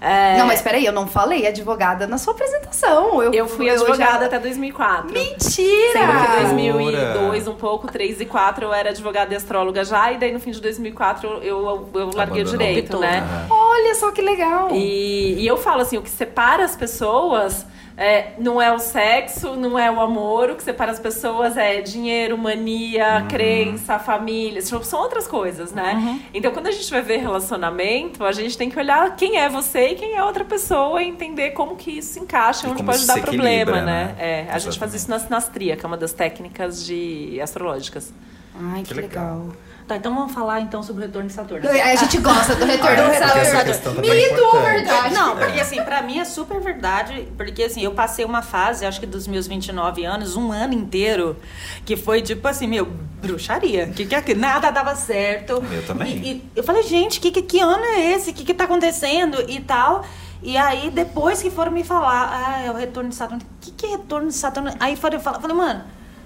É, Não, mas peraí, eu não falei advogada na sua apresentação. Eu, eu fui eu advogada já- até 2004. Mentira! Sendo que Loucura. 2002, um pouco, 3 e 4 eu era advogada e astróloga já, e daí no fim de 2004 eu, eu, eu larguei o direito, né? Aham. Olha só que legal. E, e eu falo assim, o que separa as pessoas é, não é o sexo, não é o amor, o que separa as pessoas é dinheiro, mania, crença, família, são outras coisas, né? Então quando a gente vai ver relacionamento, a gente tem que olhar quem é você e quem é outra pessoa e entender como que isso se encaixa, E onde como pode dar problema, né? né? É, a gente faz isso na sinastria, que é uma das técnicas de astrológicas. Ai, que, Que legal. legal. Tá, então vamos falar então sobre o retorno de Saturno. A gente gosta do retorno Ah, essa Saturno. é Mito ou verdade? Não, porque assim, pra mim é super verdade, porque assim, eu passei uma fase, acho que dos meus 29 anos, um ano inteiro, que foi tipo assim, meu, bruxaria. Que que é aquilo? Nada dava certo. Meu também. E, e eu falei, gente, que, que, que ano é esse? O que, que tá acontecendo? E tal. E aí, depois que foram me falar, ah, é o retorno de Saturno. O que, que é retorno de Saturno? Aí foram falar, falei, mano,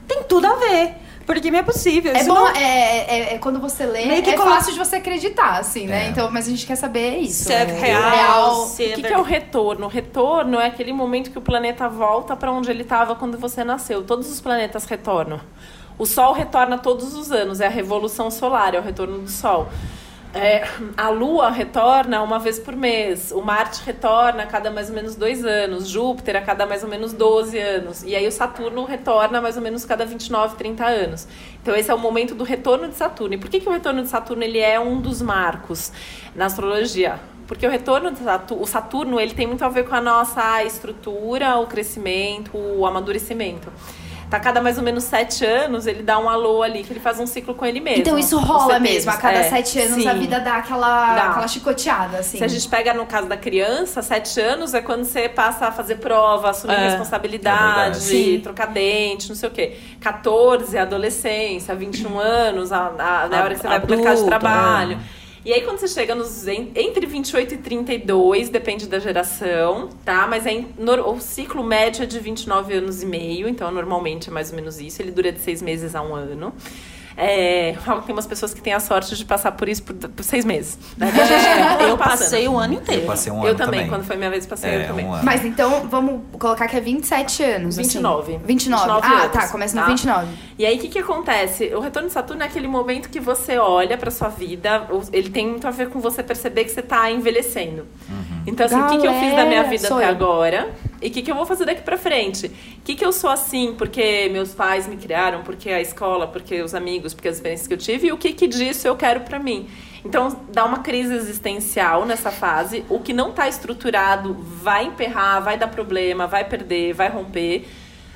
tem tudo a ver. Porque não é possível. É isso bom, não- é, é- é quando você lê, Meio que é coloca- fácil de você acreditar, assim, né? É. Então, mas a gente quer saber isso. Se é né? real, se O que, que é o retorno? O retorno é aquele momento que o planeta volta para onde ele estava quando você nasceu. Todos os planetas retornam. O Sol retorna todos os anos, é a revolução solar, é o retorno do Sol. É, a Lua retorna uma vez por mês, o Marte retorna a cada mais ou menos dois anos, Júpiter a cada mais ou menos 12 anos, e aí o Saturno retorna mais ou menos cada 29, 30 anos. Então esse é o momento do retorno de Saturno. E por que, que o retorno de Saturno ele é um dos marcos na astrologia? Porque o retorno do Saturno, o Saturno, ele tem muito a ver com a nossa estrutura, o crescimento, o amadurecimento. Tá cada mais ou menos sete anos, ele dá um alô ali, que ele faz um ciclo com ele mesmo. Então isso rola mesmo. A cada É, sete anos sim. a vida dá aquela, Dá. aquela chicoteada, assim. Se a gente pega no caso da criança, sete anos é quando você passa a fazer prova, assumir É, é responsabilidade. Sim. trocar dente, não sei o quê. 14, adolescência, 21 anos, a, a, na hora que você vai pro mercado de Adulto, trabalho. E aí, quando você chega nos en- entre 28 e 32, depende da geração, tá? Mas é o ciclo médio é de 29 anos e meio, então normalmente é mais ou menos isso. Ele dura de seis meses a um ano. É, eu falo que tem umas pessoas que têm a sorte de passar por isso por, por seis meses. Né? Tá eu passei o ano inteiro. Eu passei um Eu ano também, quando foi minha vez, passei É, eu também. um ano. Mas então, vamos colocar que é 27 anos. assim. 29. 29. 29 ah, anos, tá. Começa no tá? 29. E aí, o que, que acontece? O retorno de Saturno é aquele momento que você olha pra sua vida, ele tem muito a ver com você perceber que você tá envelhecendo. Então, assim, o que, que eu fiz da minha vida até eu. agora e o que, que eu vou fazer daqui pra frente? O que, que eu sou assim porque meus pais me criaram, porque a escola, porque os amigos, porque as experiências que eu tive e o que, que disso eu quero pra mim. Então, dá uma crise existencial nessa fase. O que não tá estruturado vai emperrar, vai dar problema, vai perder, vai romper.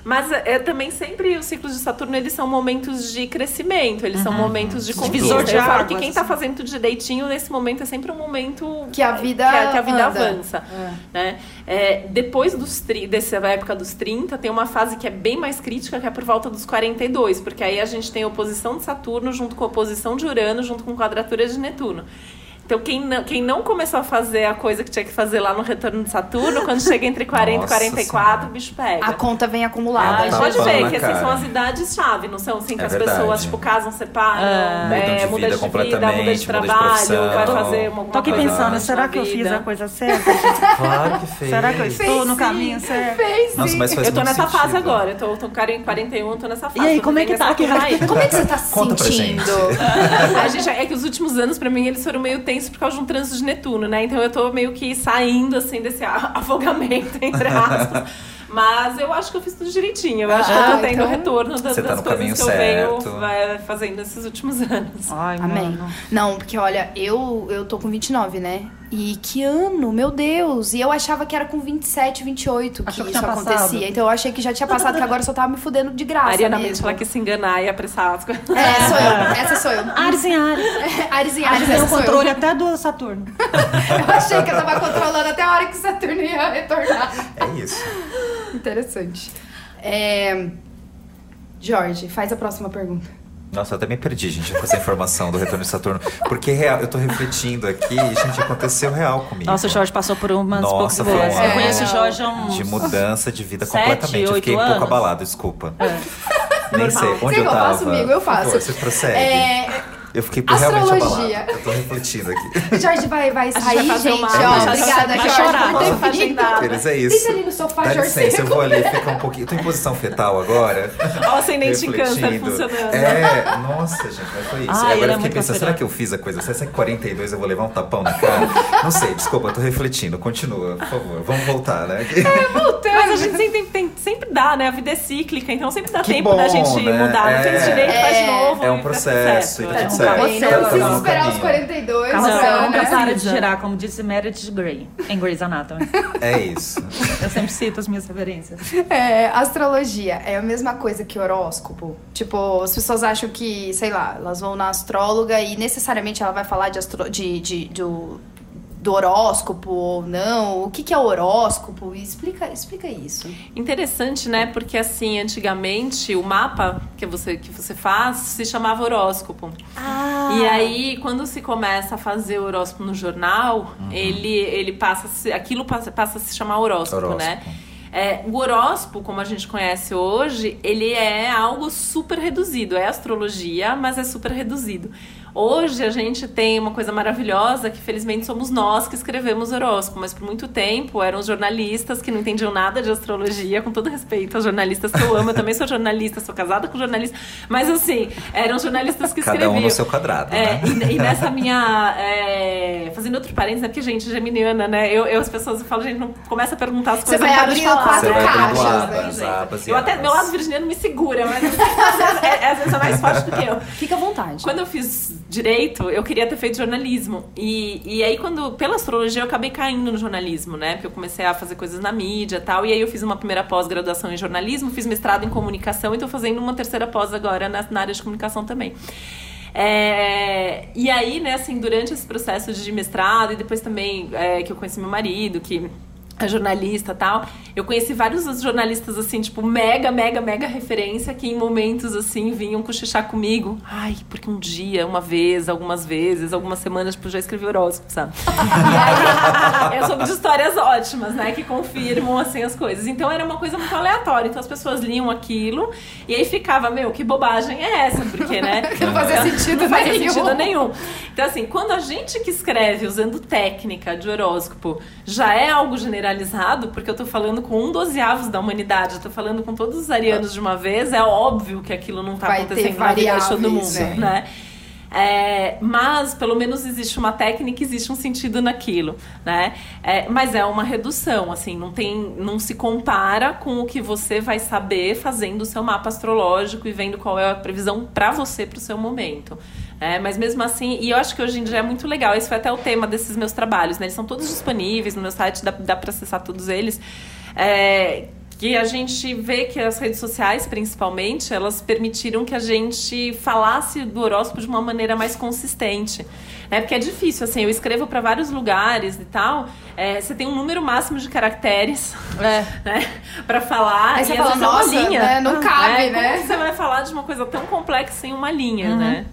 Mas é, também sempre os ciclos de Saturno, eles são momentos de crescimento, eles são momentos de conquista. Divisor de Eu falo que quem tá assim. fazendo tudo direitinho nesse momento é sempre um momento Que a vida que a, que a vida anda. avança. Né? É, depois dos tri- dessa época dos 30, tem uma fase que é bem mais crítica, que é por volta dos 42, porque aí a gente tem oposição de Saturno junto com oposição de Urano, junto com quadratura de Netuno. Então, quem não, quem não começou a fazer a coisa que tinha que fazer lá no retorno de Saturno, quando chega entre 40 Nossa e 44, Senhora. o bicho pega. A conta vem acumulada. Ah, Tá pode ver que assim, cara. são as idades-chave, não são assim que É as verdade. pessoas tipo, casam, separam, Mudam de é, vida muda de vida, muda de muda de trabalho, profissão. vai fazer uma Tô aqui pensando, será que eu fiz a coisa certa? *laughs* Claro que fez. será que eu estou no sim. caminho certo? Fez, Nossa, mas faz Eu tô nessa fase sentido. agora, eu tô, tô cara em 41, eu tô nessa fase. E aí, como é que tá? Como é que você tá se sentindo? *laughs* A gente, é que os últimos anos, pra mim, eles foram meio tensos por causa de um trânsito de Netuno, né? Então eu tô meio que saindo, assim, desse *laughs* afogamento, entre aspas. *laughs* Mas eu acho que eu fiz tudo direitinho. Eu acho que eu Ah, tô tendo então- o retorno das, tá das coisas que eu venho certo. vai, fazendo esses últimos *laughs* anos. Ai, Amém. mano. Não, porque olha, eu, eu tô com 29, né? E que ano, meu Deus! E eu achava que era com 27, 28 que Achou que isso acontecia. passado? Então eu achei que já tinha passado, que agora eu só tava me fudendo de graça. a Ariana Mendes, mesmo. ela quis se enganar e apressar as coisas. É, sou eu. *laughs* Essa sou eu. Ares em Ares. *laughs* Ares e Ares Ares, o sou eu. controle até do Saturno. *laughs* Eu achei que eu tava controlando até a hora que o Saturno ia retornar. É isso. Interessante. É... Jorge, faz a próxima pergunta. Nossa, eu até me perdi, gente, com essa informação do retorno de Saturno. Porque real, eu tô refletindo aqui e, gente, aconteceu real comigo. Nossa, o Jorge passou por umas Nossa, poucas foi boas. um Eu conheço o É. Jorge há uns... De mudança de vida Sete, completamente. Eu fiquei um pouco abalado, desculpa. Nem Normal. sei. Onde Você eu eu tava? faço, amigo? Eu Por favor, faço. Vocês prosseguem. É... Eu fiquei realmente Astrologia. abalado. Eu tô refletindo aqui. *laughs* Jorge vai, vai sair, vai fazer gente. uma- Ó, É obrigada, Vai Jorge, chorar, por ter vindo. é isso. Deita ali no sofá, Dá Jorge. licença, eu vou ali ficar um pouquinho. Eu tô em posição fetal agora. *laughs* Ó, o ascendente em câncer refletindo. funcionando. É, nossa, gente, mas foi isso. Ai, e agora ele é eu fiquei pensando, será que eu fiz a coisa? Será que 42 eu vou levar um tapão na cara? Não sei, desculpa, eu tô refletindo. Continua, por favor. Vamos voltar, né? Mas a gente sempre, tem, sempre dá, né? A vida é cíclica, então sempre dá Que tempo bom, da gente né? mudar. Não É. fez direito, faz de É. novo. É um tá processo, e tá tudo É. certo. Tá- não precisa esperar os caminho. 42. Calma, Não, você não, não né? para de girar, como disse Meredith Grey, em Grey's Anatomy. É isso. Eu sempre cito as minhas referências. É, astrologia é a mesma coisa que horóscopo? Tipo, as pessoas acham que, sei lá, elas vão na astróloga e necessariamente ela vai falar de, astro... de, de- do, do horóscopo ou não. O que, que é horóscopo? Explica, explica isso. Interessante, né? Porque assim, antigamente o mapa que você, que você faz se chamava horóscopo. Ah. E aí, quando se começa a fazer o horóscopo no jornal, ele, ele passa aquilo passa, passa a se chamar horóscopo, Horóscopo. né? É, o horóscopo, como a gente conhece hoje, ele é algo super reduzido. É astrologia, mas é super reduzido. Hoje a gente tem uma coisa maravilhosa que felizmente somos nós que escrevemos horóscopo, mas por muito tempo eram os jornalistas que não entendiam nada de astrologia, com todo respeito aos jornalistas que eu amo, eu também sou jornalista, sou casada com jornalista, mas assim, eram jornalistas que Cada escreviam. um no seu quadrado, É, né? e, e nessa minha. é, fazendo outro parênteses, né? Porque, gente, geminiana, né? Eu, eu as pessoas eu falo, gente, não começa a perguntar as Você coisas. vai quatro Você vai abrindo caixas, abas, né? abas e Eu até, meu lado virginiano me segura, mas às vezes é, às vezes é mais forte do que eu. Fica à vontade. Quando eu fiz direito, eu queria ter feito jornalismo. E, e aí, quando, pela astrologia, eu acabei caindo no jornalismo, né? Porque eu comecei a fazer coisas na mídia e tal. E aí eu fiz uma primeira pós-graduação em jornalismo, fiz mestrado em comunicação e tô fazendo uma terceira pós agora na, na área de comunicação também. É, e aí, né, assim, durante esse processo de mestrado e depois também é, que eu conheci meu marido, que a jornalista e tal. Eu conheci vários jornalistas, assim, tipo, mega, mega, mega referência, que em momentos, assim, vinham cochichar comigo. Ai, porque um dia, uma vez, algumas vezes, algumas semanas, tipo, já escrevi horóscopo, sabe? *laughs* e aí, é sobre histórias ótimas, né, que confirmam, assim, as coisas. Então, era uma coisa muito aleatória. Então, as pessoas liam aquilo e aí ficava, meu, que bobagem é essa? Porque, né? *laughs* Não fazia sentido não fazia nenhum. sentido nenhum. Então, assim, quando a gente que escreve usando técnica de horóscopo já é algo generalizado, porque eu tô falando com um dozeavos da humanidade, eu tô falando com todos os arianos de uma vez, é óbvio que aquilo não tá Vai acontecendo na vida de todo mundo, né? né? É, mas pelo menos existe uma técnica, existe um sentido naquilo, né? É, mas é uma redução, assim, não tem, não se compara com o que você vai saber fazendo o seu mapa astrológico e vendo qual é a previsão para você para o seu momento. É, mas mesmo assim, e eu acho que hoje em dia é muito legal. Esse foi até o tema desses meus trabalhos, né? Eles são todos disponíveis no meu site, dá, dá para acessar todos eles. É, que a gente vê que as redes sociais, principalmente, elas permitiram que a gente falasse do horóscopo de uma maneira mais consistente. Né? Porque é difícil, assim, eu escrevo para vários lugares e tal, é, você tem um número máximo de caracteres É. *laughs* né, para falar. Aí você e fala, vezes é "Nossa, uma linha. né, não cabe, É, né?" Como que você vai falar de uma coisa tão complexa em uma linha, né?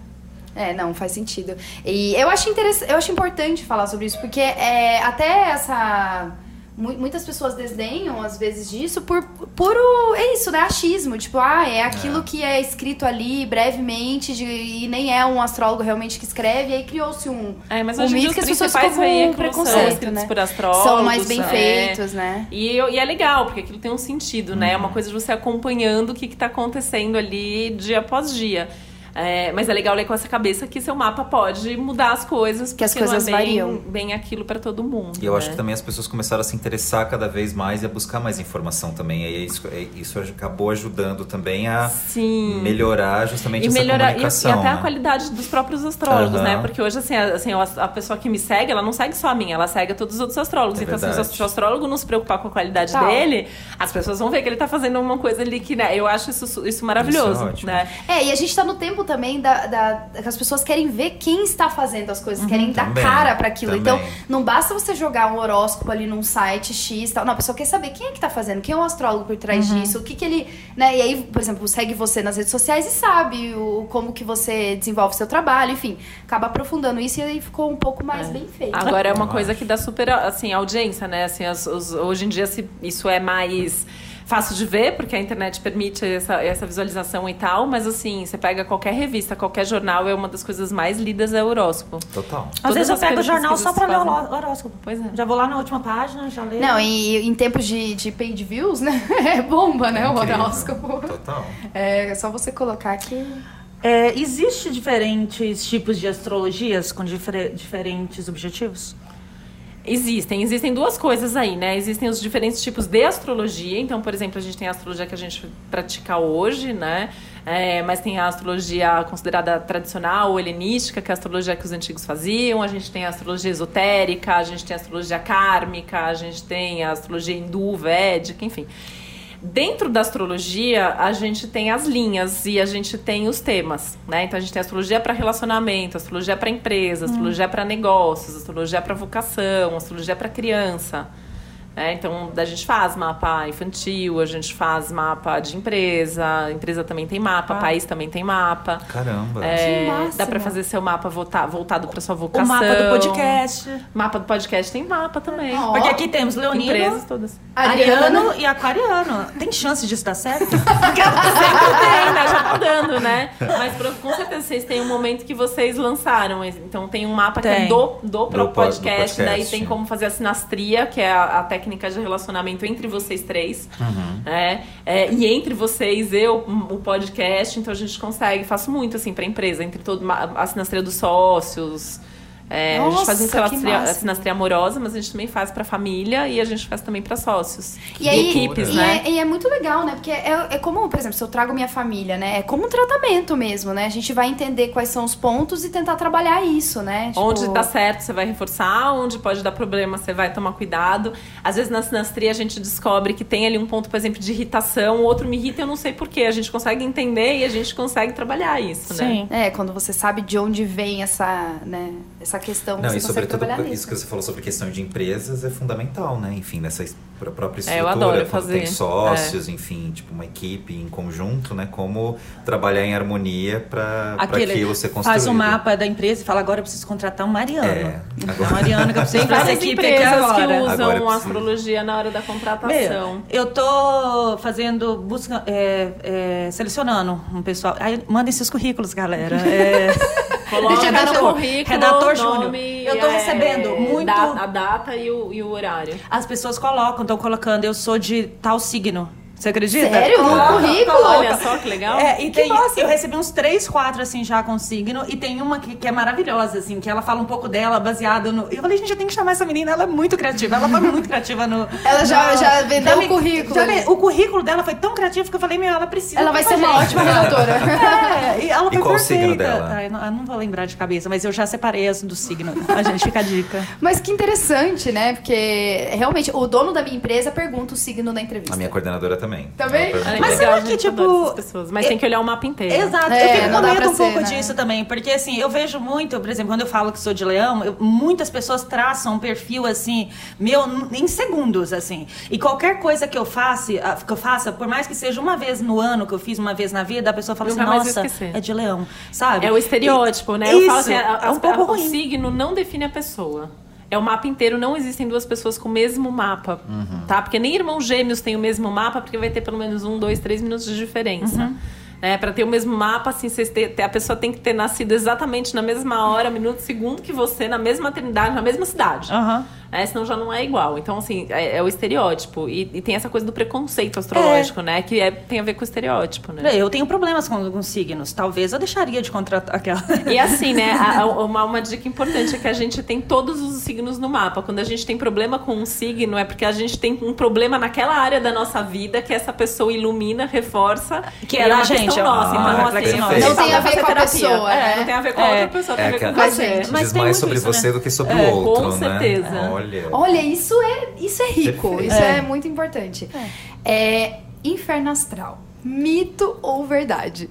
É, não, faz sentido. E eu acho, interess... eu acho importante falar sobre isso, porque é, até essa. mu- Muitas pessoas desdenham, às vezes, disso por puro. É isso, né? Achismo. Tipo, ah, é aquilo É. que é escrito ali brevemente de- e nem é um astrólogo realmente que escreve. E aí criou-se um, É, mas um hoje mito que as pessoas ficam com são preconceito, escritos né? por astrólogos. São mais bem é. feitos, né? E, e é legal, porque aquilo tem um sentido, né? É uma coisa de você acompanhando o que está acontecendo ali dia após dia. É, mas é legal ler com essa cabeça que seu mapa pode mudar as coisas. Que as porque coisas não é bem, variam. bem aquilo para todo mundo. E eu acho né? que também as pessoas começaram a se interessar cada vez mais e a buscar mais informação também. E isso, é- isso acabou ajudando também a Sim. melhorar justamente E essa melhorar e, e comunicação. até a né? qualidade dos próprios astrólogos, Aham. né? Porque hoje, assim, a, assim, a a pessoa que me segue, ela não segue só a minha, ela segue a todos os outros astrólogos. É então, assim, verdade. se o astrólogo não se preocupar com a qualidade dele, as pessoas vão ver que ele tá fazendo uma coisa ali que, né? Eu acho isso, isso maravilhoso, Isso é ótimo. né? É, e a gente tá no tempo também da, da- que as pessoas querem ver quem está fazendo as coisas, querem dar Também, cara pra aquilo. também. Então, não basta você jogar um horóscopo ali num site X e tal. Não, a pessoa quer saber quem é que tá fazendo, quem é o astrólogo por trás disso, o que que ele. Né? E aí, por exemplo, segue você nas redes sociais e sabe o, como que você desenvolve o seu trabalho, enfim. Acaba aprofundando isso e aí ficou um pouco mais bem feito. Agora é uma coisa que dá super, assim, audiência, né? Assim, os- hoje em dia se- isso é mais fácil de ver, porque a internet permite essa, essa visualização e tal, mas assim, você pega qualquer revista, qualquer jornal, é uma das coisas mais lidas é o horóscopo. Total. Às Todas vezes eu pego o jornal só pra ler o horóscopo. Pois é. Já vou lá na última página, já leio. Não, e em tempos de, de page views, né? *laughs* É bomba, né? O horóscopo. Total. É só você colocar que. É, existe diferentes tipos de astrologias com difere- diferentes objetivos? Existem, existem duas coisas aí, né? Existem os diferentes tipos de astrologia. Então, por exemplo, a gente tem a astrologia que a gente pratica hoje, né? É, mas tem a astrologia considerada tradicional helenística, que é a astrologia que os antigos faziam. A gente tem a astrologia esotérica, a gente tem a astrologia kármica, a gente tem a astrologia hindu, védica, enfim. Dentro da astrologia, a gente tem as linhas e a gente tem os temas, né? Então a gente tem astrologia para relacionamento, astrologia para empresa, astrologia para negócios, astrologia para vocação, astrologia para criança. Né? então a gente faz mapa infantil, a gente faz mapa de empresa, a empresa também tem mapa, Ah. país também tem mapa. Caramba. É, máximo. dá para fazer seu mapa volta- voltado para sua O vocação. mapa do podcast. Mapa do podcast tem mapa também. Ó. Porque aqui temos Leonino, Empresas todas. Ariano e Aquariano. Tem chance disso dar certo? *laughs* Sempre tem, né? Já tá dando, né? Mas com certeza vocês têm um momento que vocês lançaram. Então tem um mapa que é Tem. do, do do podcast, podcast. Daí tem como fazer a sinastria, que é a, a técnica de relacionamento entre vocês três. Uhum. né? É, e entre vocês, eu, o podcast. Então a gente consegue. Faço muito assim pra empresa, entre todo a sinastria dos sócios. É, a gente Nossa, faz muito que sinastria, amorosa, mas a gente também faz pra família e a gente faz também pra sócios. E aí, equipes, e né? É, e é muito legal, né? Porque é, é como, por exemplo, se eu trago minha família, né? É como um tratamento mesmo, né? A gente vai entender quais são os pontos e tentar trabalhar isso, né? Tipo, Onde dá certo, você vai reforçar. Onde pode dar problema, você vai tomar cuidado. Às vezes na sinastria a gente descobre que tem ali um ponto, por exemplo, de irritação. O outro me irrita, eu não sei porquê. A gente consegue entender e a gente consegue trabalhar isso, né? Sim. É, quando você sabe de onde vem essa, né, essa questão Não, você e sobretudo trabalhar isso nisso. que você falou sobre questão de empresas é fundamental, né? Enfim, nessa própria É, eu estrutura, adoro fazer. tem sócios, enfim, tipo uma equipe em conjunto, né? Como trabalhar em harmonia para aquilo ser construído. faz o mapa da empresa e fala, agora eu preciso contratar um Mariano. É, Então, agora- Mariano que eu preciso *laughs* várias equipe aqui empresas que agora. usam Agora é astrologia na hora da contratação. Meu, eu tô fazendo, busca, é, é, selecionando um pessoal. Aí, mandem seus currículos, galera. É, *laughs* Coloca Deixa no currículo, redator júnior. Eu tô é, recebendo muito- da- a data e o, e o horário. as pessoas colocam, estão colocando, eu sou de tal signo. Você acredita? Sério? No Coloca, currículo? Olha só que legal. É, e Que tem, eu recebi uns três, quatro, assim, já com signo. E tem uma que, que é maravilhosa, assim, que ela fala um pouco dela, baseado no... Eu falei, gente, eu tenho que chamar essa menina, ela é muito criativa. Ela foi muito criativa no... *laughs* Ela já- no- já vendeu o currículo já o currículo dela foi tão criativo que eu falei, meu, ela precisa... Ela vai ser a uma gente. ótima *laughs* redatora. É, e ela E foi qual o perfeita. signo dela? Ai, não, eu não vou lembrar de cabeça, mas eu já separei as do signo. A gente fica a dica. *laughs* Mas que interessante, né? Porque realmente o dono da minha empresa pergunta o signo na entrevista. A minha coordenadora também. Também? Perguntou. É Mas será a que, tipo, pessoas. Mas eu- tem que olhar o mapa inteiro. Exato, É, eu fico com medo um pouco ser, né? disso também, porque assim, eu vejo muito, por exemplo, quando eu falo que sou de leão, eu- muitas pessoas traçam um perfil assim, meu, em segundos, assim. E qualquer coisa que eu faça, ah, que eu faça, por mais que seja uma vez no ano, que eu fiz uma vez na vida, a pessoa fala Nunca assim, nossa, é de leão, sabe? É o estereótipo, né? Isso, Eu falo assim, a- é um pouco o ruim. signo não define a pessoa. É o mapa inteiro, não existem duas pessoas com o mesmo mapa, Uhum. tá? Porque nem irmãos gêmeos têm o mesmo mapa, porque vai ter pelo menos um, dois, três minutos de diferença. Uhum. Né? Pra ter o mesmo mapa, assim, ter- a pessoa tem que ter nascido exatamente na mesma hora, minuto, segundo que você, na mesma maternidade, na mesma cidade. Aham. Né? Senão já não é igual. Então, assim, é, é o estereótipo. E, e tem essa coisa do preconceito astrológico, né? Que é- tem a ver com o estereótipo, né? Eu tenho problemas com alguns signos. Talvez eu deixaria de contratar aquela. E *laughs* assim, né? a- a- uma, uma dica importante é que a gente tem todos os signos no mapa. Quando a gente tem problema com um signo, é porque a gente tem um problema naquela área da nossa vida que essa pessoa ilumina, reforça. Que é é uma gente, questão nossa. Ah, Então, assim, não Não tem tem a ver com a terapia. pessoa, É, né? Não tem a ver com a É. outra pessoa, tem É a ver com a- você. Mas Mas Diz mais sobre isso, você né? do que sobre É, o outro, com né? Olha. Olha, isso é, isso é rico. Perfeito. Isso é. É. muito importante. É. Inferno astral. Mito ou verdade?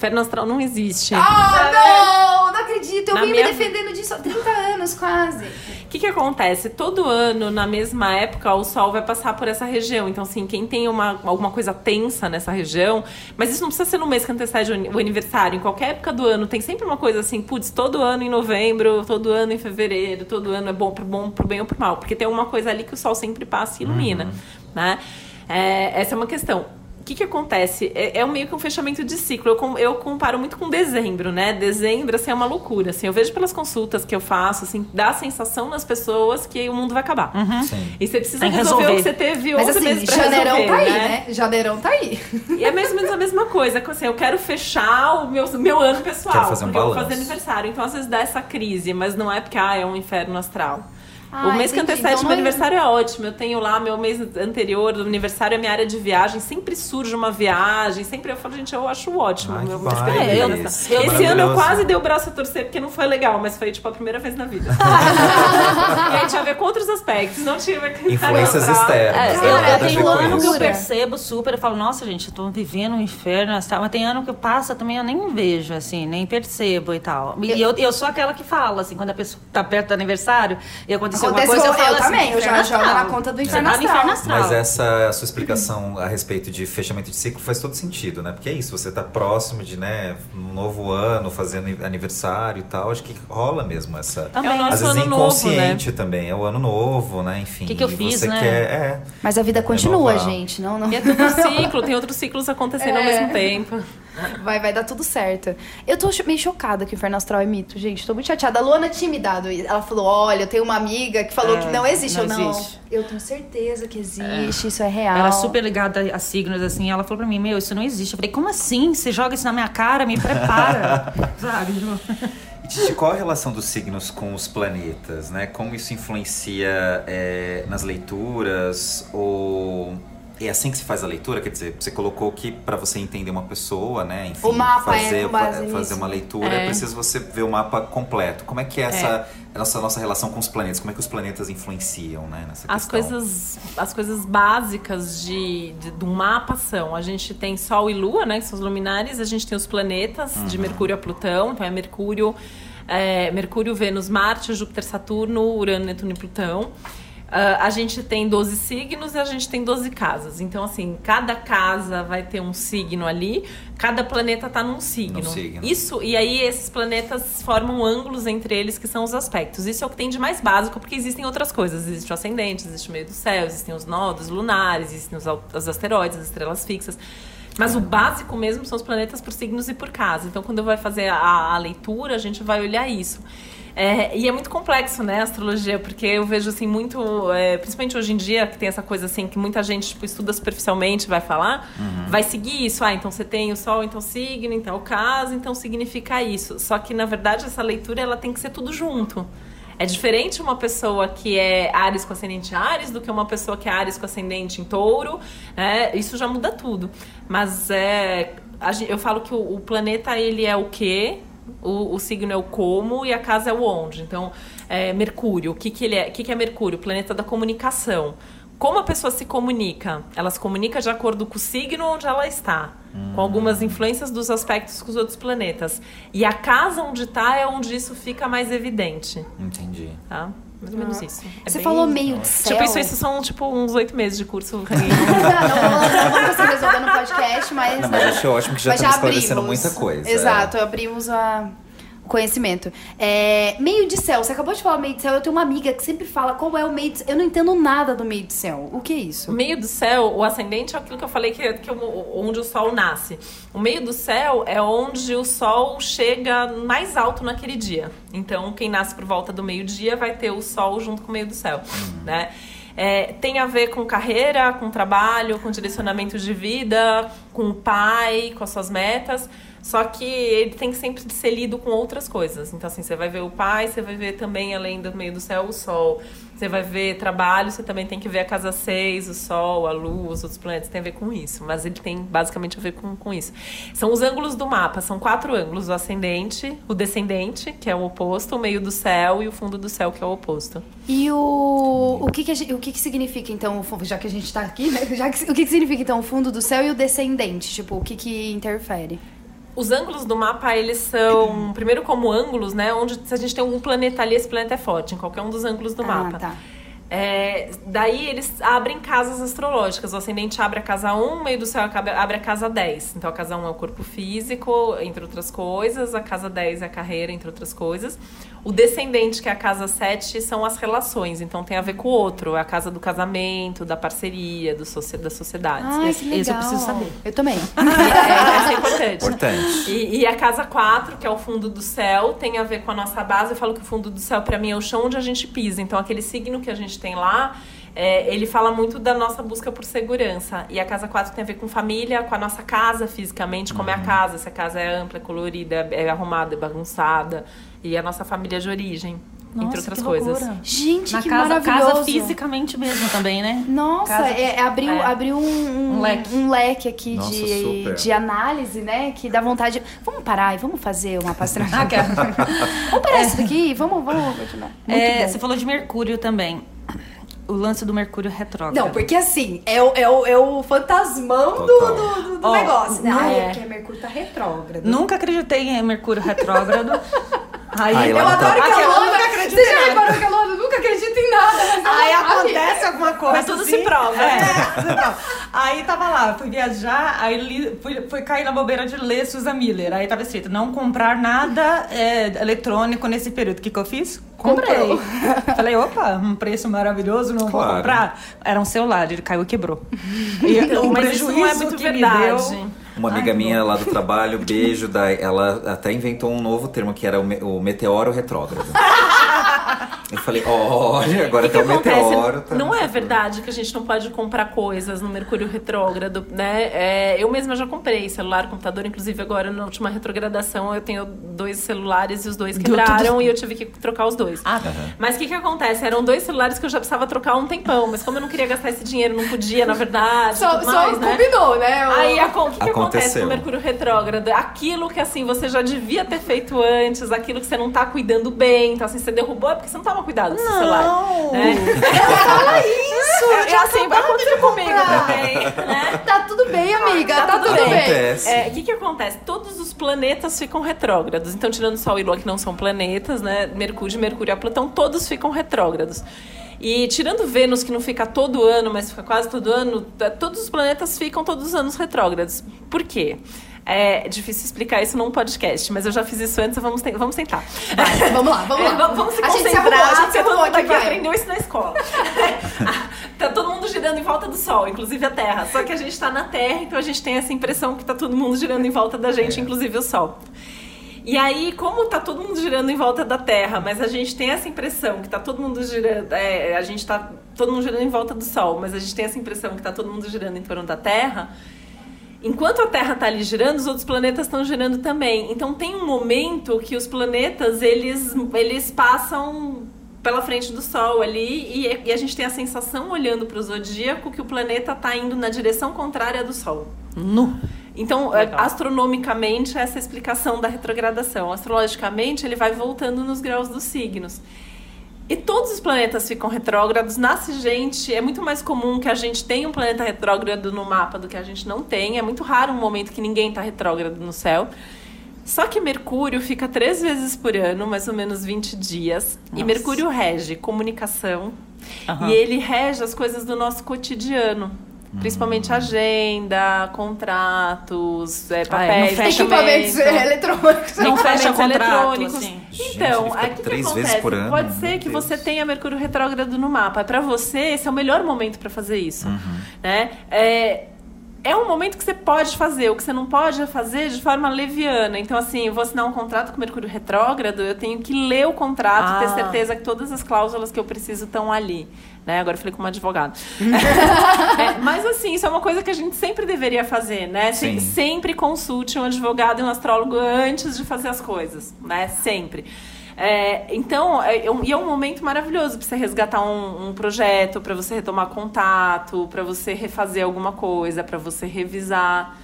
Inferno astral não existe. Ah, não! Não acredito. Eu Na vim minha- me defendendo disso há 30 anos, quase. O que, que acontece? Todo ano, na mesma época, o Sol vai passar por essa região. Então, assim, quem tem uma, alguma coisa tensa nessa região, mas isso não precisa ser no mês que antecede o ani- o aniversário. Em qualquer época do ano, tem sempre uma coisa assim, putz, todo ano em novembro, todo ano em fevereiro, todo ano é bom pro bom, pro bem ou pro mal. Porque tem uma coisa ali que o Sol sempre passa e ilumina, né? É, essa é uma questão. O que, que acontece? É, é meio que um fechamento de ciclo. Eu, com- eu comparo muito com dezembro, né? Dezembro, assim, é uma loucura. Assim, eu vejo pelas consultas que eu faço, assim, dá a sensação nas pessoas que o mundo vai acabar. Sim. E você precisa resolver, resolver. o que você teve Mas 11 assim, meses pra janeirão resolver, tá aí, né? né? Janeirão tá aí. E é mais ou menos a mesma coisa. que, Assim, eu quero fechar o meu, meu ano pessoal. Quero fazer um porque eu vou fazer aniversário. Então, às vezes, dá essa crise. Mas não é porque, ah, é um inferno astral. Ah, o mês que entendi. antecede Então meu é- aniversário é ótimo. Eu tenho lá meu mês anterior do aniversário, é minha área de viagem. Sempre surge uma viagem. Sempre eu falo, gente, eu acho ótimo. Ai, meu que. É, eu- Esse ano eu quase dei o braço a torcer, porque não foi legal, mas foi tipo a primeira vez na vida. *laughs* e aí tinha a ver com outros aspectos. Não tinha a ver com Influências externas. É, né? eu, eu ver tenho com ano que eu percebo super, eu falo, nossa, gente, eu tô vivendo um inferno astral. Mas tem ano que passa também, eu nem vejo, assim, nem percebo e tal. E eu, eu sou aquela que fala, assim, quando a pessoa tá perto do aniversário e aconteceu alguma coisa, eu falo eu assim, também, eu já inferno jogo na conta do inferno tá no astral. inferno astral. Mas essa sua explicação a respeito de fechamento de ciclo faz todo sentido, né? Porque é isso, você tá próximo de, né, um novo ano, fazendo aniversário e tal, acho que rola mesmo essa. Também. É o nosso Às vezes ano novo, inconsciente também, é o ano novo, né? Enfim. Que que eu fiz, você né? quer, é. Mas a vida continua, Renovar. gente. Não, não. E é tudo ciclo, tem outros ciclos acontecendo ao É. mesmo tempo. Vai, vai dar tudo certo. Eu tô meio chocada que o Inferno Astral é mito, gente. Tô muito chateada. A Luana tinha me dado. Ela falou: olha, eu tenho uma amiga que falou É, que não existe. não eu não. existe. Eu tenho certeza que existe, isso é real. Ela é super ligada a signos, assim. Ela falou pra mim, meu, isso não existe. Eu falei, como assim? Você joga isso na minha cara? Me prepara. *laughs* Sabe? E, Titi, qual a relação dos signos com os planetas, né? Como isso influencia é, nas leituras? Ou é assim que se faz a leitura? Quer dizer, você colocou que para você entender uma pessoa, né? Enfim, O mapa é fazer, com base fa- nisso. fazer uma leitura, é. É. preciso você ver o mapa completo. Como é que é essa a nossa, nossa relação com os planetas? Como é que os planetas influenciam, né? Nessa As questão? coisas, as coisas básicas de, de, do mapa são: a gente tem Sol e Lua, né? Que são os luminares, a gente tem os planetas, de Mercúrio a Plutão, então é Mercúrio. é, Mercúrio, Vênus, Marte, Júpiter, Saturno, Urano, Netuno e Plutão. Ah, a gente tem 12 signos e a gente tem 12 casas. Então, assim, cada casa vai ter um signo ali, cada planeta tá num signo. Signo. Isso, e aí esses planetas formam ângulos entre eles, que são os aspectos. Isso é o que tem de mais básico, porque existem outras coisas. Existe o ascendente, existe o meio do céu, existem os nodos lunares, existem os, os asteroides, as estrelas fixas. Mas o básico mesmo são os planetas por signos e por casa. Então, quando vai fazer a, a leitura, a gente vai olhar isso. É, e é muito complexo, né, a astrologia, porque eu vejo, assim, muito... é, principalmente hoje em dia, que tem essa coisa, assim, que muita gente, tipo, estuda superficialmente, vai falar, vai seguir isso. Ah, então você tem o sol, então signo, então o caso, então significa isso. Só que, na verdade, essa leitura, ela tem que ser tudo junto. É diferente uma pessoa que é Ares com ascendente Ares do que uma pessoa que é Ares com ascendente em Touro. né? Isso já muda tudo. Mas é, eu falo que o, o planeta ele é o quê, o, o signo é o como e a casa é o onde. Então, é, Mercúrio, o que, que ele é? O que, que é Mercúrio? O planeta da comunicação. Como a pessoa se comunica? Ela se comunica de acordo com o signo onde ela está, com algumas influências dos aspectos com os outros planetas. E a casa onde está é onde isso fica mais evidente, Entendi. tá? Mais ou menos isso. É Você bem- falou meio de céu. Tipo, isso, isso são tipo uns oito meses de curso. *laughs* não, não, não vamos *laughs* conseguir resolver no podcast, mas. Não, mas né? achei ótimo que já Mas estamos esclarecendo abrimos. muita coisa. Exato, abrimos a- conhecimento. É, meio de céu, você acabou de falar meio de céu. Eu tenho uma amiga que sempre fala qual é o meio de céu. Eu não entendo nada do meio de céu. O que é isso? meio do céu, o ascendente é aquilo que eu falei que, que é onde o sol nasce. O meio do céu é onde o sol chega mais alto naquele dia. Então, quem nasce por volta do meio-dia vai ter o sol junto com o meio do céu, né? É, tem a ver com carreira, com trabalho, com direcionamento de vida, com o pai, com as suas metas. Só que ele tem que sempre ser lido com outras coisas. Então, assim, você vai ver o pai, você vai ver também, além do meio do céu, o sol. Você vai ver trabalho, você também tem que ver a casa 6, o sol, a lua, os outros planetas, tem a ver com isso. Mas ele tem basicamente a ver com, com isso. São os ângulos do mapa, são quatro ângulos: o ascendente, o descendente, que é o oposto, o meio do céu e o fundo do céu, que é o oposto. E o, o, que, que, gente- o que, que significa, então, já que a gente tá aqui, né? *laughs* Já que- o que, que significa, então, o fundo do céu e o descendente? Tipo, o que, que interfere? Os ângulos do mapa, eles são, primeiro como ângulos, né? Onde se a gente tem algum planeta ali, esse planeta é forte, em qualquer um dos ângulos do Ah, mapa. tá. É, daí eles abrem casas astrológicas. O ascendente abre a casa 1, o meio do céu abre a casa 10. Então a casa 1 é o corpo físico, entre outras coisas. A casa 10 é a carreira, entre outras coisas. O descendente, que é a casa 7, são as relações. Então tem a ver com o outro. É a casa do casamento, da parceria, do socie das sociedades. Ai, que legal. esse eu preciso saber. Eu também. *laughs* É, isso é importante. Importante. E, e a casa 4, que é o fundo do céu, tem a ver com a nossa base. Eu falo que o fundo do céu, pra mim, é o chão onde a gente pisa. Então, aquele signo que a gente tem lá, é, ele fala muito da nossa busca por segurança. E a casa 4 tem a ver com família, com a nossa casa fisicamente, como é a casa. Se a casa é ampla, é colorida, é arrumada, é bagunçada. E a nossa família de origem, entre Nossa, outras que coisas. Gente, Na que casa, maravilhoso. casa fisicamente mesmo também, né? Nossa, Casa- é, é abriu, É. abriu um, um, Um leque. um leque aqui Nossa, de, super. de análise, né? Que dá vontade. Vamos parar e vamos fazer uma pastragem. Ah, *laughs* vamos parar isso daqui? Vamos, vamos continuar. É, você falou de Mercúrio também. O lance do Mercúrio retrógrado. Não, porque assim, é o, é o, é o fantasmão do, Total. do, do- do Ó, negócio, né? Ai, é. é porque Mercúrio tá retrógrado. Nunca acreditei em Mercúrio retrógrado. *laughs* Aí, Aí Eu adoro tá- que a Luana... nunca acredita Você em já nada. reparou que a Luana nunca acredita em nada. Aí acontece alguma coisa. Mas tudo assim. se prova. É, prova. Aí tava lá, fui viajar, aí li, fui, fui cair na bobeira de ler Susan Miller. Aí tava escrito: não comprar nada é, eletrônico nesse período. O que, que eu fiz? Comprei. *laughs* Falei, opa, um preço maravilhoso, não vou Claro. comprar. Era um celular, ele caiu e quebrou. *laughs* E Então, o mas isso prejuízo não é muito que me verdade. deu. Uma amiga Ai, minha lá do *laughs* trabalho, beijo, da, ela até inventou um novo termo que era o, me- o meteoro retrógrado. *laughs* Eu falei, olha, agora O que acontece? meteoro. Tá não é verdade que a gente não pode comprar coisas no Mercúrio retrógrado, né? É, eu mesma já comprei celular, computador, inclusive agora na última retrogradação eu tenho dois celulares e os dois quebraram tudo- e eu tive que trocar os dois. Ah, Mas o que que acontece? Eram dois celulares que eu já precisava trocar há um tempão, mas como eu não queria gastar esse dinheiro, não podia, na verdade, Só, só mais, né? combinou, né? O- Aí o que, que acontece com o Mercúrio retrógrado? Aquilo que assim você já devia ter feito antes, aquilo que você não tá cuidando bem, então assim, você derrubou é porque você não tava cuidando do seu celular. Né? Fala isso! É, é assim, vai acontecer comigo também. Né? Tá tudo bem, amiga. tá tá, tudo tudo, bem. É, o que que acontece? Todos os planetas ficam retrógrados. Então, tirando Sol e Lua, que não são planetas, né? Mercúrio, Mercúrio e Plutão, todos ficam retrógrados. E tirando Vênus, que não fica todo ano, mas fica quase todo ano, todos os planetas ficam todos os anos retrógrados. Por quê? É difícil explicar isso num podcast, mas eu já fiz isso antes, vamos, te- vamos tentar. Vai, vamos lá, vamos É, lá. va- vamos se a gente se concentrar, arrumou, a gente se arrumou aprendeu isso na escola. *laughs* tá todo mundo girando em volta do Sol, inclusive a Terra. Só que a gente tá na Terra, então a gente tem essa impressão que tá todo mundo girando em volta da gente, inclusive o Sol. E aí, como tá todo mundo girando em volta da Terra, mas a gente tem essa impressão que tá todo mundo girando. É, a gente tá todo mundo girando em volta do Sol, mas a gente tem essa impressão que tá todo mundo girando em torno da Terra. Enquanto a Terra está ali girando, os outros planetas estão girando também. Então tem um momento que os planetas eles, eles passam pela frente do Sol ali e, e a gente tem a sensação olhando para o zodíaco que o planeta está indo na direção contrária do Sol. Nu. Então, é, Legal. astronomicamente, essa é a explicação da retrogradação. Astrologicamente, ele vai voltando nos graus dos signos. E todos os planetas ficam retrógrados. Nasce gente, é muito mais comum que a gente tenha um planeta retrógrado no mapa do que a gente não tem. É muito raro um momento que ninguém está retrógrado no céu. Só que Mercúrio fica três vezes por ano, mais ou menos 20 dias. E Nossa. Mercúrio rege comunicação. Aham. E ele rege as coisas do nosso cotidiano. Principalmente agenda, contratos, é, papéis, fecha Equipamentos documento. *laughs* eletrônicos. Não fecha equipamentos contrato, eletrônicos. assim. Gente, Então, fica aí o que, três acontece? vezes por ano, Pode ser que Deus. você tenha Mercúrio retrógrado no mapa. Para você, esse é o melhor momento para fazer isso, Uhum. né? É, é um momento que você pode fazer. O que você não pode é fazer de forma leviana. Então, assim, eu vou assinar um contrato com Mercúrio retrógrado, eu tenho que ler o contrato, Ah. ter certeza que todas as cláusulas que eu preciso estão ali. Né? Agora eu falei como advogado. *laughs* É, mas assim, isso é uma coisa que a gente sempre deveria fazer, né? Sim. Sempre consulte um advogado e um astrólogo antes de fazer as coisas, né? Sempre. É, então, é, é um- e é um momento maravilhoso para você resgatar um, um projeto, para você retomar contato, para você refazer alguma coisa, para você revisar.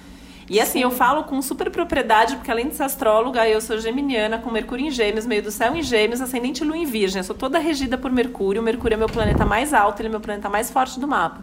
E assim, eu falo com super propriedade, porque além de ser astróloga, eu sou geminiana, com Mercúrio em Gêmeos, meio do céu em Gêmeos, ascendente Lua em Virgem. Eu sou toda regida por Mercúrio. O Mercúrio é meu planeta mais alto, ele é meu planeta mais forte do mapa.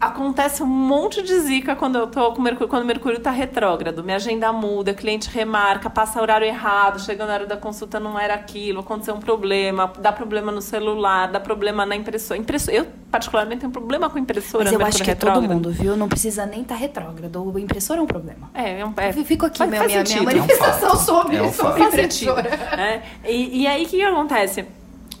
Acontece um monte de zica quando eu tô com Mercúrio, quando o Mercúrio tá retrógrado. Minha agenda muda, cliente remarca, passa horário errado, chega na hora da consulta não era aquilo, aconteceu um problema, dá problema no celular, dá problema na impressora. Impressora eu, particularmente, tenho problema com impressora. Mas eu acho que é todo mundo, viu? Não precisa nem estar retrógrado. O impressor é um problema. É, é um, é, Eu fico aqui, minha, minha, minha sentido. É um manifestação sobre, É um sobre impressora. É, e, e aí, o que, que acontece?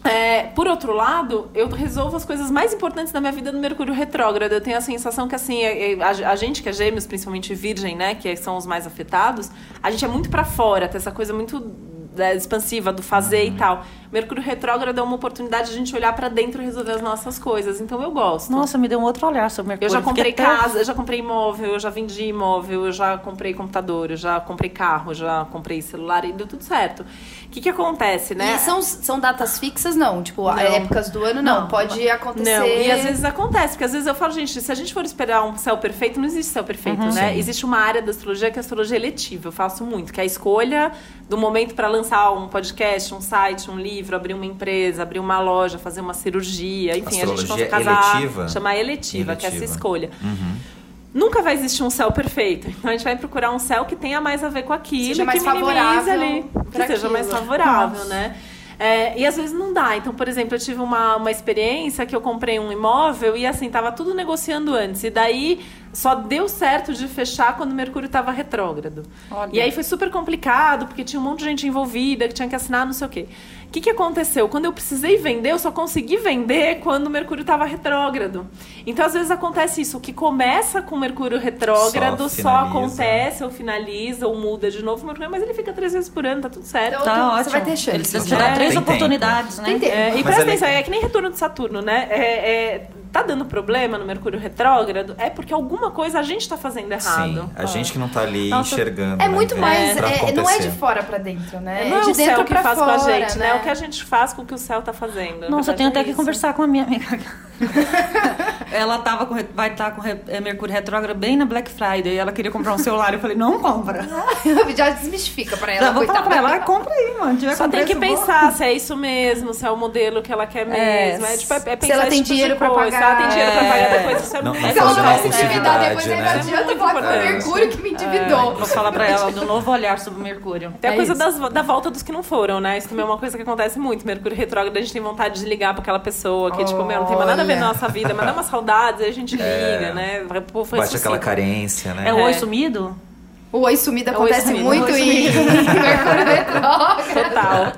É, por outro lado, eu resolvo as coisas mais importantes da minha vida no Mercúrio retrógrado. Eu tenho a sensação que, assim, é- é- a, a gente que é gêmeos, principalmente virgem, né, que são os mais afetados, a gente é muito pra fora, tem essa coisa muito né, expansiva do fazer Uhum. e tal. Mercúrio retrógrado é uma oportunidade de a gente olhar pra dentro e resolver as nossas coisas. Então, eu gosto. Nossa, me deu um outro olhar sobre o Eu Mercúrio. já comprei Fiquei até- casa, eu já comprei imóvel, eu já vendi imóvel, eu já comprei computador, eu já comprei carro, eu já comprei celular e deu tudo certo. O que que acontece, né? E são, são datas fixas, não? Tipo, Não. épocas do ano, não. Não. Pode acontecer. Não, e às vezes acontece, porque às vezes eu falo, gente, se a gente for esperar um céu perfeito, não existe céu perfeito, né? Sim. Existe uma área da astrologia que é a astrologia eletiva, eu faço muito, que é a escolha do momento para lançar um podcast, um site, um livro, abrir uma empresa, abrir uma loja, fazer uma cirurgia, enfim, a gente Astrologia consegue casar, eletiva? chamar eletiva, que é essa Eletiva. escolha. Uhum. Nunca vai existir um céu perfeito. Então a gente vai procurar um céu que tenha mais a ver com aquilo, Seja mais que minimize ali, que seja mais favorável, Nossa. né? É, e às vezes não dá. Então, por exemplo, eu tive uma, uma experiência que eu comprei um imóvel e assim, tava tudo negociando antes. E daí só deu certo de fechar quando o Mercúrio estava retrógrado. Olha. E aí foi super complicado, porque tinha um monte de gente envolvida, que tinha que assinar não sei o quê. O que, que aconteceu? Quando eu precisei vender, eu só consegui vender quando o Mercúrio estava retrógrado. Então, às vezes acontece isso. O que começa com o Mercúrio retrógrado Só só, acontece, ou finaliza, ou muda de novo o Mercúrio, mas ele fica três vezes por ano, tá tudo certo. Então, Tá você ótimo. vai ter chance. Eles né? É. três Tem oportunidades, né? Tem tempo. É, e presta ele- atenção, é que nem retorno de Saturno, né? É, é, tá dando problema no Mercúrio retrógrado, é porque alguma coisa a gente tá fazendo errado. Sim, a gente que não tá ali Nossa, enxergando. É né, muito vendo mais. pra é- não é de fora pra dentro, né? não é de o dentro céu que pra faz fora, com a gente, né? né? É o que a gente faz com o que o céu tá fazendo. Nossa, eu tenho até verdade, que é isso. conversar com a minha amiga. *laughs* ela tava com, vai estar com re- é, Mercúrio retrógrado bem na Black Friday. E ela queria comprar um celular. Eu falei, não compra. *laughs* Já desmistifica pra ela, Já vou falar pra ela, "Ah, compra aí, mano. Tiver Só com tem que preço bom." pensar se é isso mesmo, se é o modelo que ela quer mesmo. É, tipo, é, é pensar ela esse tem tipo dinheiro pra coisa. pagar. Ela tem dinheiro pra É. pagar depois, isso é Não- não Se ela não vai se endividar depois, aí não né? adianta falar foi o. Mercúrio que me endividou. Vou falar pra ela do novo olhar sobre Mercúrio. Tem a É coisa das- da volta dos que não foram, né? Isso também é uma coisa que acontece muito. Mercúrio retrógrado, a gente tem vontade de ligar pra aquela pessoa que, tipo, meu, não tem mais nada a ver na nossa vida, mas dá uma saudade, aí a gente liga, né? Pô, foi Bate aquela carência, né? É o É. oi sumido? O oi sumido Oi acontece sumido. muito Oi *laughs* em Mercúrio retrógrado. Total.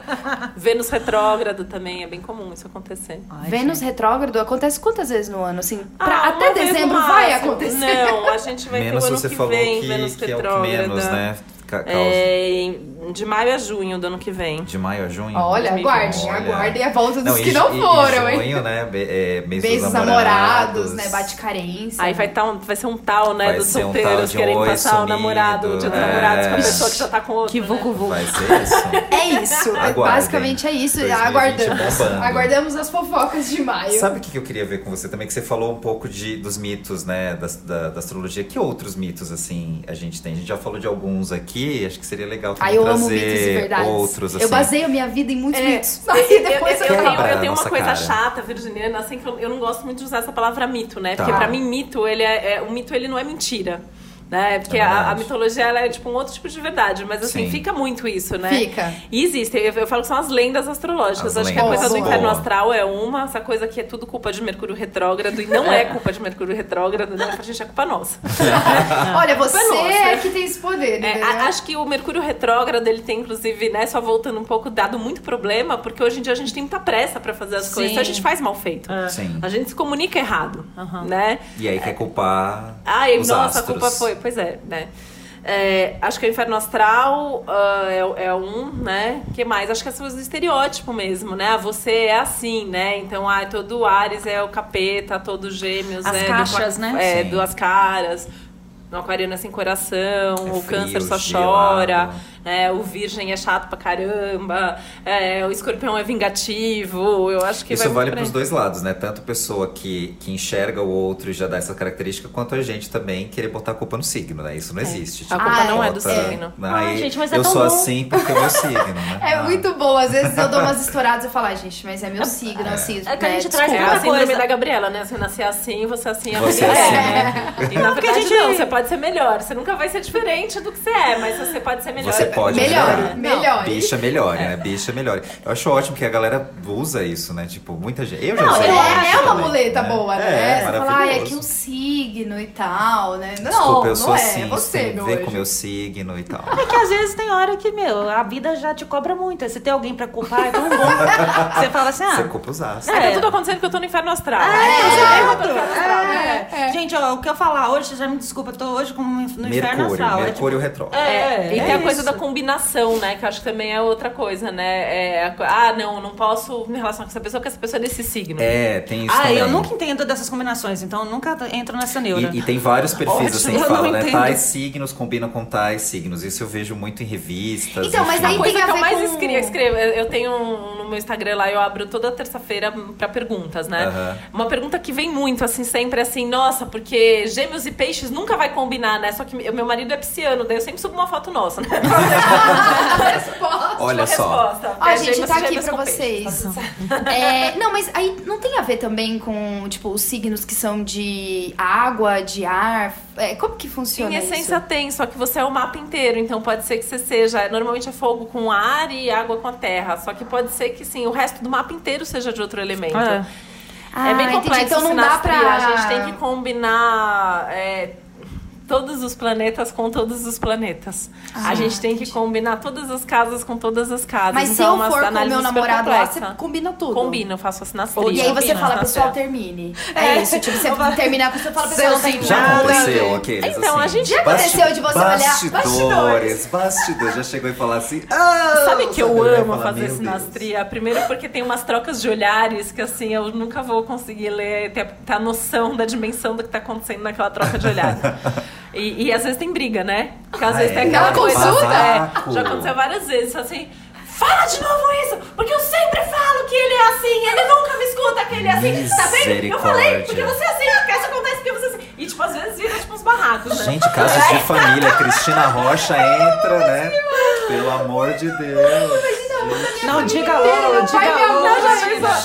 Vênus retrógrado também, é bem comum isso acontecer. Ai, Vênus gente. retrógrado acontece quantas vezes no ano? Assim, pra- Ah, até dezembro vai acontecer. Não, a gente vai menos ter o ano você que falou vem, que, Vênus que é o que retrógrada. menos, né? Ca-. É, de maio a junho do ano que vem. De maio a junho? Olha, aguardem, Olha. aguardem a volta dos e que ju- não e- foram, e hein? junho, né? Be- é, mês Beijos dos namorados, namorados, né? Bate carência. Aí vai, tá um- vai ser um tal, né, Vai dos um solteiros de querendo passar sumido, o namorado, o dia dos é. namorados com a pessoa que já tá com outro. Que né? vucu vucu. Vai ser isso. *laughs* É isso, Aguardem. basicamente é isso. 2020 Aguardamos. Aguardamos as fofocas de maio. Sabe o que que eu queria ver com você também? Que você falou um pouco de, dos mitos, né? Da, da, da astrologia. Que outros mitos, assim, a gente tem? A gente já falou de alguns aqui. Acho que seria legal também Ai, eu trazer amo mitos e outros, assim. Eu baseio minha vida em muitos É, mitos. eu, *laughs* Aí eu- depois eu eu, eu a tenho uma coisa cara. chata, virginiana, assim, que eu, eu não gosto muito de usar essa palavra mito, né? Tá. Porque pra mim, mito, ele é, é- o mito ele não é mentira. Né? Porque É a, a mitologia ela é tipo um outro tipo de verdade, mas assim, Sim. fica muito isso, né? Fica. E existe, eu, eu falo que são as lendas astrológicas. As Acho que a coisa lendas. do inferno astral é uma, essa coisa que é tudo culpa de Mercúrio retrógrado, e não é culpa de Mercúrio retrógrado, né? Pra gente é culpa nossa. *laughs* Olha, você é que tem esse poder, É, entendeu? a- acho que o Mercúrio retrógrado, ele tem, inclusive, né, só voltando um pouco, dado muito problema, porque hoje em dia a gente tem muita pressa pra fazer as Sim. coisas, então a gente faz mal feito. Sim. A gente se comunica errado, Aham. né? E aí quer culpar Ai, os nossa, astros. a culpa foi, pois é, né? É, acho que o inferno astral ah, é, é um, né? que mais? Acho que as coisas do estereótipo mesmo, né? Ah, Você é assim, né? Então, ah, todo Ares é o capeta, todo Gêmeos As é caixas, do, né? É, Sim. duas caras. No aquariano é sem coração, o frio, câncer só gelado. chora, né? O virgem é chato pra caramba, é, o escorpião é vingativo. Eu acho que Isso vai vale muito para os por aí. dois lados, né? Tanto a pessoa que, que enxerga o outro e já dá essa característica, quanto a gente também querer botar a culpa no signo, né? Isso não existe. A culpa Ai, não é do bota- signo. Ai, gente, mas é eu tão sou bom. assim porque é o meu signo, né? *laughs* É Ah. muito bom. Às vezes eu dou umas estouradas e falo, ai, gente, mas é meu signo, assim. É que a né, gente traz É desculpa. a síndrome coisa. da Gabriela, né? Você nascer assim, você assim, a Você assim. é, né? E na porque a verdade gente- não, você pode ser melhor. Você nunca vai ser diferente do que você é, mas você pode ser melhor. Você pode melhorar. melhore. Bicha melhore, né? Bicha melhore. Eu acho ótimo que a galera usa isso, né? Tipo, muita gente. Eu já Não, usei é, é uma também, muleta né? boa, É, né? Você fala, ai, é que um signo e tal, né? Não, Desculpa, eu sou não é, assim, é você, tem a meu ver com o meu signo e tal. É que às vezes tem hora que, meu, a vida já te cobra muito. Você tem alguém pra culpar, é tão bom. *laughs* Você fala assim, Você ah. culpa os astros. É, É. tá tudo acontecendo que eu tô no inferno astral. Exato. É, é. Gente, ó, o que eu falar hoje, você já me desculpa, eu tô hoje com, no inferno Mercúrio, astral. É Mercúrio tipo, retrógrado. é, e é tem a coisa isso. da combinação, né? Que eu acho que também é outra coisa, né? É, ah, não, não posso me relacionar com essa pessoa porque essa pessoa é desse signo. É, tem isso Ah, também. eu nunca entendo dessas combinações, então eu nunca entro nessa neura. E, e tem vários *laughs* perfis Ótimo, assim que falam, né? entendo. Tais signos combinam com tais signos. Isso eu vejo muito em revistas. Então, mas aí A coisa tem a que eu mais com- escre- escrevo, eu tenho um, no meu Instagram lá, eu abro toda terça-feira pra perguntas, né? Aham. Uma pergunta que vem muito, assim, sempre assim, nossa, porque gêmeos e peixes nunca vai combinar, né? Só que meu marido é pisciano, daí eu sempre subo uma foto nossa, né? *laughs* *laughs* Resposta. Olha só. Ó, É, gente, tá aqui pra vocês. É, não, mas aí não tem a ver também com, tipo, os signos que são de água, de ar? É, como que funciona Em essência isso? tem, só que você é o mapa inteiro, então pode ser que você seja. Normalmente é fogo com ar e água com a terra. Só que pode ser que sim, o resto do mapa inteiro seja de outro elemento. É. Ah, é bem entendi. complexo Então não dá pra... A gente tem que combinar é, todos os planetas com todos os planetas. Ah, a gente tem que combinar todas as casas com todas as casas. Mas então, se eu for com meu namorado lá, você combina tudo. Combina, eu faço a sinastria. E aí você Combina, fala, pessoal, termine. É. É isso, tipo, você terminar com você fala, pessoal, não tem Já aconteceu aqueles Então, assim, a gente- Já aconteceu de você olhar- Bastidores, bastidores. Já chegou e falar assim. Ah, Sabe que eu sabe, amo Fala, fazer sinastria? Primeiro porque tem umas trocas de olhares que assim, eu nunca vou conseguir ler, ter, ter a noção da dimensão do que tá acontecendo naquela troca de olhar. *laughs* E, e às vezes tem briga, né? Porque às Ah, vezes tem é? aquela Ela coisa. consulta? É, já aconteceu várias vezes, assim. Fala de novo isso, porque eu sempre falo que ele é assim, ele nunca me escuta que ele é assim. Tá vendo? Eu falei, porque você é assim, porque isso acontece porque você é assim. E tipo, às vezes vira tipo uns barracos, né? Gente, casos de família. Cristina Rocha *laughs* entra, né? Pelo amor de Deus. Não, diga logo, diga logo.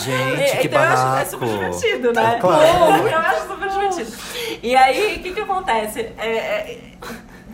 Gente, Gente, que então eu acho, é barraco. super divertido, né? É claro. *laughs* Eu acho super divertido. E aí, o que que acontece? É, é,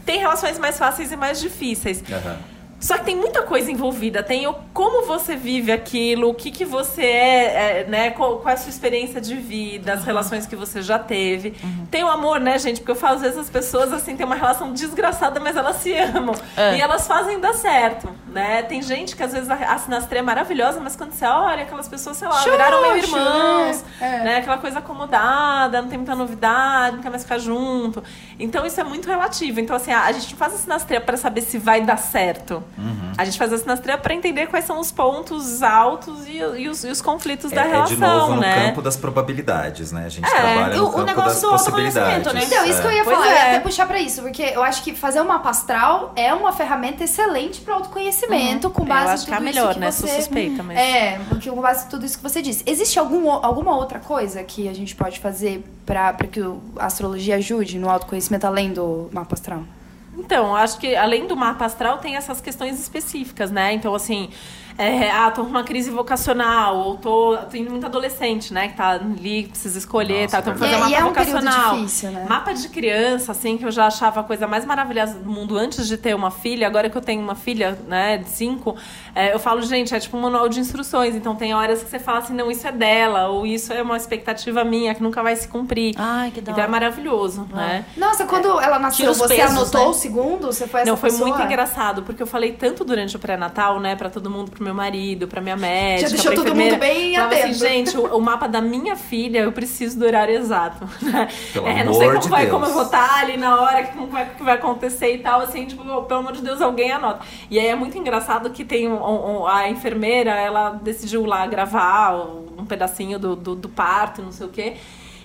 tem relações mais fáceis e mais difíceis. Aham. Só que tem muita coisa envolvida. Tem o como você vive aquilo, o que, que você é, é, né? Qual, qual é a sua experiência de vida, as relações que você já teve. Tem o amor, né, gente? Porque eu falo, às vezes as pessoas, assim, têm uma relação desgraçada, mas elas se amam. É. E elas fazem dar certo, né? Tem gente que às vezes a, sinastria é maravilhosa, mas quando você olha, aquelas pessoas, sei lá, viraram meio Xoxo, irmãos, né? É. né? Aquela coisa acomodada, não tem muita novidade, não quer mais ficar junto. Então isso é muito relativo. Então, assim, a, a gente não faz a sinastria para saber se vai dar certo. Uhum. A gente faz a sinastria para entender quais são os pontos altos e, e os, e os conflitos da É, é relação, de novo no né? campo das probabilidades, né? A gente É, trabalha no o- o campo negócio das do autoconhecimento, possibilidades. né? Então, isso que eu ia Pois falar, eu é. ia até puxar pra isso, porque eu acho que fazer uma mapa astral é uma ferramenta excelente para autoconhecimento, com Eu base acho em que é tudo melhor, isso que né? você... Sou suspeita, mas- É, porque com base em tudo isso que você disse. Existe algum, o- alguma outra coisa que a gente pode fazer para que o- a astrologia ajude no autoconhecimento além do mapa astral? Então, acho que além do mapa astral tem essas questões específicas, né? Então, assim, é, ah, tô com uma crise vocacional, ou tô, tô indo muito adolescente, né? Que tá ali, precisa escolher, Nossa, tá, então é fazer um e mapa é um período vocacional. difícil, né? Mapa de criança, assim, que eu já achava a coisa mais maravilhosa do mundo antes de ter uma filha. Agora que eu tenho uma filha, né, de cinco, é, eu falo, gente, é tipo um manual de instruções. Então tem horas que você fala assim, não, isso é dela, ou isso é uma expectativa minha que nunca vai se cumprir. Ai, que da Então é maravilhoso, né? Nossa, quando ela nasceu, você pesos, anotou né? o segundo? Você foi essa Não, foi pessoa? muito engraçado, porque eu falei tanto durante o pré-natal, né, pra todo mundo, pro meu marido, pra minha médica, Já deixou todo mundo bem Falava assim, atento. gente, o, o mapa da minha filha, eu preciso do horário exato. *laughs* né? Pelo É, não sei como de vai, Deus. como eu vou estar ali na hora, que- como vai, que vai acontecer e tal, assim, tipo, pelo amor de Deus, alguém anota. E aí é muito engraçado que tem um- um- a enfermeira, ela decidiu lá gravar um pedacinho do, do, do parto, não sei o quê.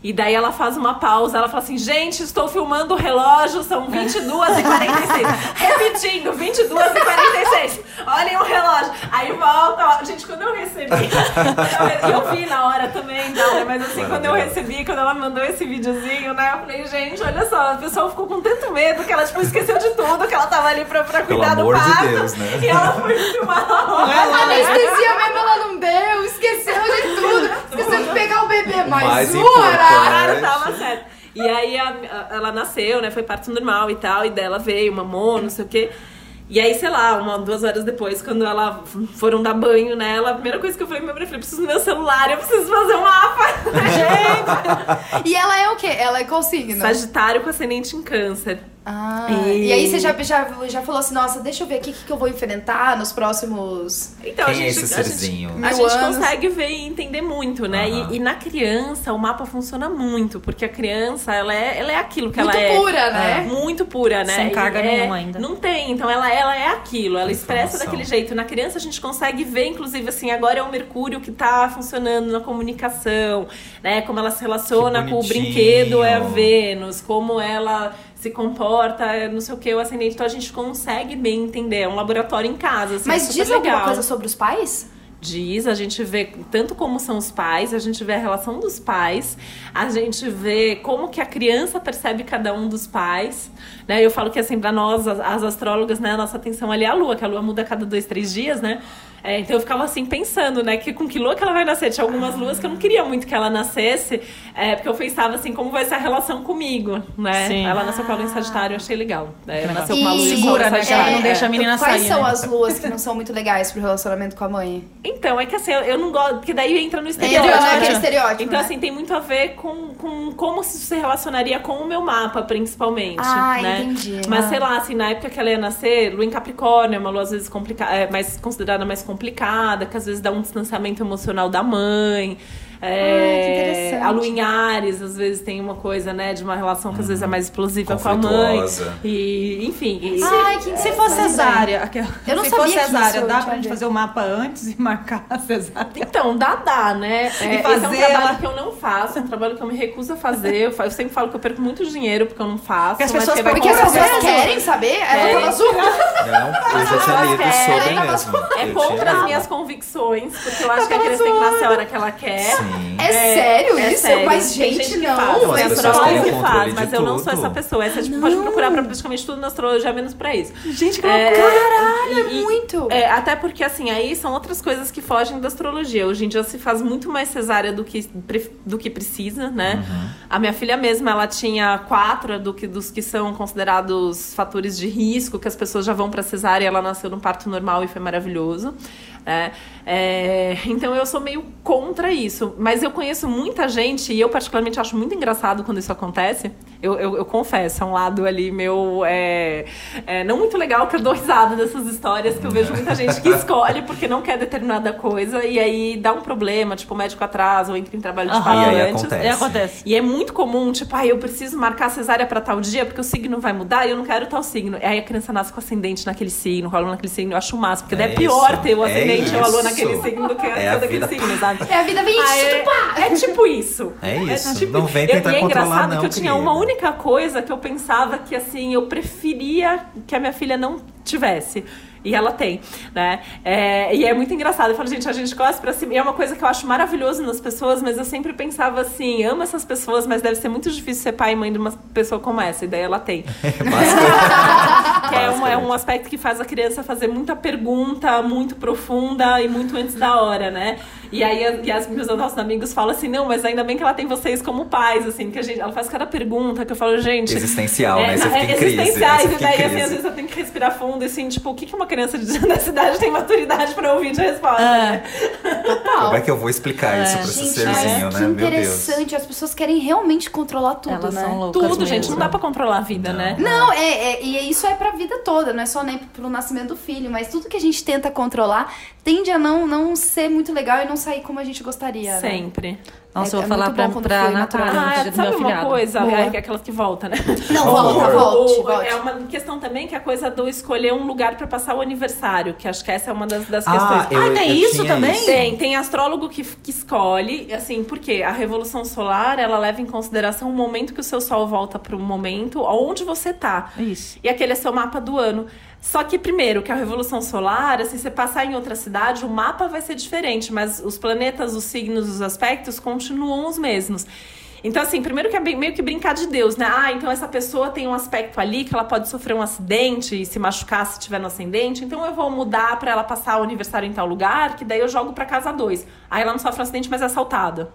E daí ela faz uma pausa, ela fala assim, gente, estou filmando o relógio, são 22 e 46 *laughs* Repetindo, 22 e 46 Olhem o relógio. Aí volta, ó. gente, quando eu recebi, *laughs* eu, vi na hora também, né? Mas assim, quando eu recebi, quando ela mandou esse videozinho, né? Eu falei, gente, olha só, a pessoa ficou com tanto medo que ela, tipo, esqueceu de tudo, que ela tava ali pra, pra Pelo cuidar do amor de parto. Deus, né? E ela foi filmar na hora. A anestesia mesmo ela não deu, esqueceu de tudo. Esqueceu de pegar o bebê, mas importante. horário... Claro, tava certo. E aí a- a- ela nasceu, né? Foi parto normal e tal, e dela veio, mamou, não sei o quê. E aí, sei lá, uma, duas horas depois, quando ela foram dar banho nela, a primeira coisa que eu falei pra minha mãe, eu falei, preciso do meu celular, eu preciso fazer um mapa. *laughs* Gente! E ela é o quê? Ela é qual signo? Sagitário com ascendente em câncer. Ah, E- e aí você já, já, já falou assim, nossa, deixa eu ver aqui o que, que eu vou enfrentar nos próximos... Então, Quem a é gente, esse a gente- serzinho? A Mil gente consegue ver e entender muito, né? Aham. E, e na criança, o mapa funciona muito, porque a criança, ela é, ela é aquilo que Muito ela é. pura, né? Muito pura, né? Sem E carga é- nenhuma ainda. Não tem, então ela, ela é aquilo, ela expressa daquele jeito. Na criança a gente consegue ver, inclusive, assim, agora é o Mercúrio que tá funcionando na comunicação, né? Como ela se relaciona com o brinquedo, é a Vênus, como ela se comporta, é não sei o que, o ascendente. Então a gente consegue bem entender. É um laboratório em casa. Assim, é Mas super diz alguma legal. coisa sobre os pais? Diz, a gente vê tanto como são os pais, a gente vê a relação dos pais, a gente vê como que a criança percebe cada um dos pais, né? Eu falo que assim, pra nós, as, as astrólogas, né, a nossa atenção ali é a lua, que a lua muda a cada dois, três dias, né? É, então eu ficava assim pensando, né, que com que lua que ela vai nascer? Tinha algumas luas que eu não queria muito que ela nascesse, é, porque eu pensava assim, como vai ser a relação comigo, né? Sim. Ela nasceu com a lua em Sagitário, eu achei legal. É, legal. nasceu com uma lua em Segura, né, que ela não deixa a menina Quais sair, são né? as luas que não são muito legais pro relacionamento com a mãe? Então, é que assim, eu- eu não gosto, porque daí entra no Estereótipo, né? Aquele né? estereótipo, Então, né? assim, tem muito a ver com, com como se se relacionaria com o meu mapa, principalmente. Ah, né? entendi. Mas Ah. sei lá, assim, na época que ela ia nascer, lua em Capricórnio, é uma lua às vezes complica é, mais considerada mais complicada, que às vezes dá um distanciamento emocional da mãe. É, que interessante. a Lua em Ares, às vezes, tem uma coisa, né, de uma relação que às vezes é mais explosiva com a mãe. E, enfim. e- Ai, que Se for cesárea, aquela- Eu não se sabia for que cesárea, dá pra gente fazer o mapa antes e marcar a cesárea. Então, dá, dá, né? É, esse é um fazer trabalho ela- que eu não faço, é um trabalho que eu me recuso a fazer. Eu, eu sempre falo que eu perco muito dinheiro porque eu não faço. Porque as mas pessoas que vai Porque as pessoas querem saber, Querem. tava zoando. Não, *laughs* eu já tinha lido sobre mesmo. É contra as minhas convicções, porque eu acho que a criança tem que nascer a hora que ela quer. Sim. É, sério é isso? sério. Mas, gente, que não. faz, Não, as pessoas que faz, mas eu não sou essa pessoa. Essa, tipo, pode procurar pra praticamente tudo na astrologia, menos pra isso. Gente, que É, Caralho, e- é muito. É, até porque, assim, aí são outras coisas que fogem da astrologia. Hoje em dia se faz muito mais cesárea do que, pre- do que precisa, né? A minha filha mesma, ela tinha quatro do que, dos que são considerados fatores de risco, que as pessoas já vão pra cesárea. Ela nasceu num parto normal e foi maravilhoso. Né? É, então eu sou meio contra isso. Mas eu conheço muita gente, e eu particularmente acho muito engraçado quando isso acontece. Eu, eu, eu confesso, é um lado ali meu. É, é, não muito legal que eu dou risada dessas histórias, que eu vejo muita gente que escolhe porque não quer determinada coisa, e aí dá um problema, tipo, o médico atrasa ou entra em trabalho de Aham. parto E acontece. É, acontece. E é muito comum, tipo, ah, eu preciso marcar a cesárea pra tal dia, porque o signo vai mudar e eu não quero tal signo. Aí a criança nasce com ascendente naquele signo, com a lua naquele signo, eu acho o máximo, porque É daí é pior ter o é ascendente ou a lua isso. naquele signo do que É a a daquele vida- signo, sabe? É a vida bem Ah, é, é tipo isso. É isso. tipo- Não vem Eu- tentar E é controlar, engraçado não, que eu tinha querida. uma única coisa que eu pensava que, assim, eu preferia que a minha filha não tivesse. E ela tem, né? É, e é muito engraçado. Eu falo, gente, a gente gosta pra cima. E é uma coisa que eu acho maravilhoso nas pessoas, mas eu sempre pensava assim: amo essas pessoas, mas deve ser muito difícil ser pai e mãe de uma pessoa como essa. E daí ela tem. *laughs* Que é, uma- é um aspecto que faz a criança fazer muita pergunta, muito profunda e muito antes da hora, né? E aí as, e as meus nossos amigos falam assim, não, mas ainda bem que ela tem vocês como pais, assim, que a gente, ela faz cada pergunta que eu falo, gente. Existencial, é, né? Você na- fica em é crise. existenciais, você e daí assim, às vezes eu tenho que respirar fundo, assim, tipo, o que, que uma criança de, *laughs* dessa idade tem maturidade pra ouvir de resposta, né? Como é que eu vou explicar isso pra esse Gente, serzinho, mas né? que Meu Deus. interessante. As pessoas querem realmente controlar tudo, Elas né? são loucas Tudo, gente, mesmo. não dá pra controlar a vida, Não. né? Não, é, é- e isso é pra vida toda, não é só nem pro nascimento do filho, mas tudo que a gente tenta controlar tende a não, não ser muito legal e não sair como a gente gostaria. né? Sempre. Nossa, É- eu é vou falar muito pra, pra Natália Ah, do sabe meu uma coisa? Boa. É aquelas que voltam, né? Não, volta, volte, O- volte. É uma questão também que é a coisa do escolher um lugar pra passar o aniversário, que acho que essa é uma das, das Ah, questões. eu, Ah, tem eu isso tinha também? isso. Tem, tem astrólogo que, que escolhe, assim, porque a revolução solar, ela leva em consideração o momento que o seu sol volta para o momento onde você tá. Isso. E aquele é seu mapa do ano. Só que, primeiro, que a revolução solar, assim, você passar em outra cidade, o mapa vai ser diferente, mas os planetas, os signos, os aspectos continuam os mesmos. Então, assim, primeiro que é meio que brincar de Deus, né? Ah, então essa pessoa tem um aspecto ali que ela pode sofrer um acidente e se machucar se tiver no ascendente. Então eu vou mudar pra ela passar o aniversário em tal lugar, que daí eu jogo pra casa 2. Aí ela não sofre um acidente, mas é assaltada.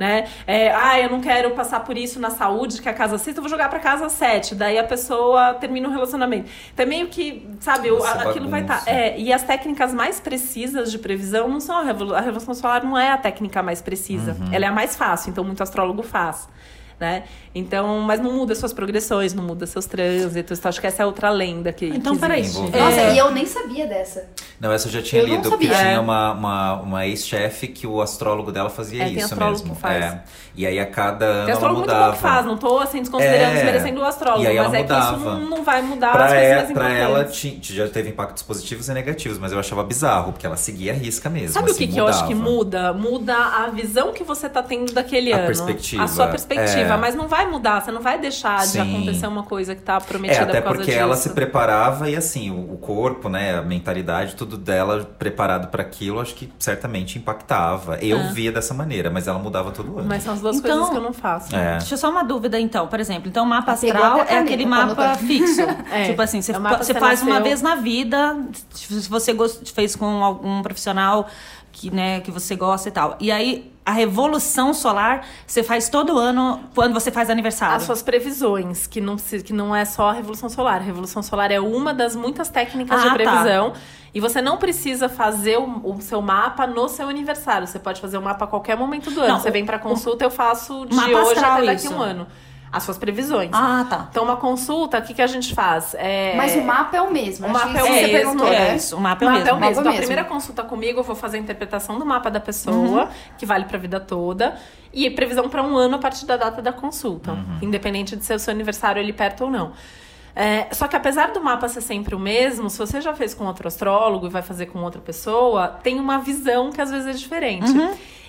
Né? É, ah, eu não quero passar por isso na saúde, que é a casa 6, eu vou jogar pra casa 7. Daí a pessoa termina o relacionamento. Então, é meio que, sabe, Nossa, aquilo vai estar. bagunça. é, e as técnicas mais precisas de previsão não são a revolução. A revolução solar não é a técnica mais precisa. Uhum. Ela é a mais fácil, então muito astrólogo faz. Né? Então, mas não muda suas progressões, não muda seus trânsitos. Então, acho que essa é outra lenda que. Então, que peraí. existe. Nossa, É. e eu nem sabia dessa. Não, essa eu já tinha Eu não lido, sabia. que É. tinha uma, uma, uma ex-chefe que o astrólogo dela fazia É, tem isso astrólogo mesmo. que faz. É. E aí a cada ano Tem ela astrólogo muito mudava. bom que faz, não tô assim desconsiderando, É. desmerecendo o astrólogo, E aí ela mas é que isso mudava. não, não vai mudar as Pra, coisas e- mais pra ela importantes. ti- já teve impactos positivos e negativos, mas eu achava bizarro, porque ela seguia a risca mesmo. Sabe o assim, que, que eu acho que mudava. muda? Muda a visão que você tá tendo daquele A ano. perspectiva, A sua perspectiva. É. Mas não vai mudar, você não vai deixar de Sim. acontecer uma coisa que tá É, prometida até por causa porque disso. ela se preparava e assim, o, o corpo, né, a mentalidade, tudo dela preparado pra aquilo, acho que certamente impactava. Eu via dessa maneira, mas ela mudava todo ano. É. Mas são as duas Então- coisas que eu não faço. É. Deixa eu só uma dúvida, então. Por exemplo, então o mapa Pegou astral é aquele mapa anotar. fixo. *laughs* É, Tipo assim, você, é você faz uma nasceu. vez na vida, se você gost- fez com algum profissional que, né, que você gosta e tal. E aí, a revolução solar, você faz todo ano quando você faz aniversário. As suas previsões, que não, que não é só a Revolução Solar. A Revolução Solar é uma das muitas técnicas Ah, de tá. previsão. E você não precisa fazer o, o seu mapa no seu aniversário. Você pode fazer o mapa a qualquer momento do ano. Não, você vem pra consulta, eu faço de hoje astral, até daqui isso. um ano. As suas previsões. Ah, tá. Então, uma consulta, o que, que a gente faz? É... Mas o mapa é o mesmo. O mapa é o você mesmo, perguntou, é né? isso. O mapa é O o mapa é o mesmo. mesmo. Mapa Então, a mesmo. primeira consulta comigo, eu vou fazer a interpretação do mapa da pessoa, que vale pra vida toda, e previsão pra um ano a partir da data da consulta, independente de ser o seu aniversário ali perto ou não. É, só que apesar do mapa ser sempre o mesmo, se você já fez com outro astrólogo e vai fazer com outra pessoa, tem uma visão que às vezes é diferente.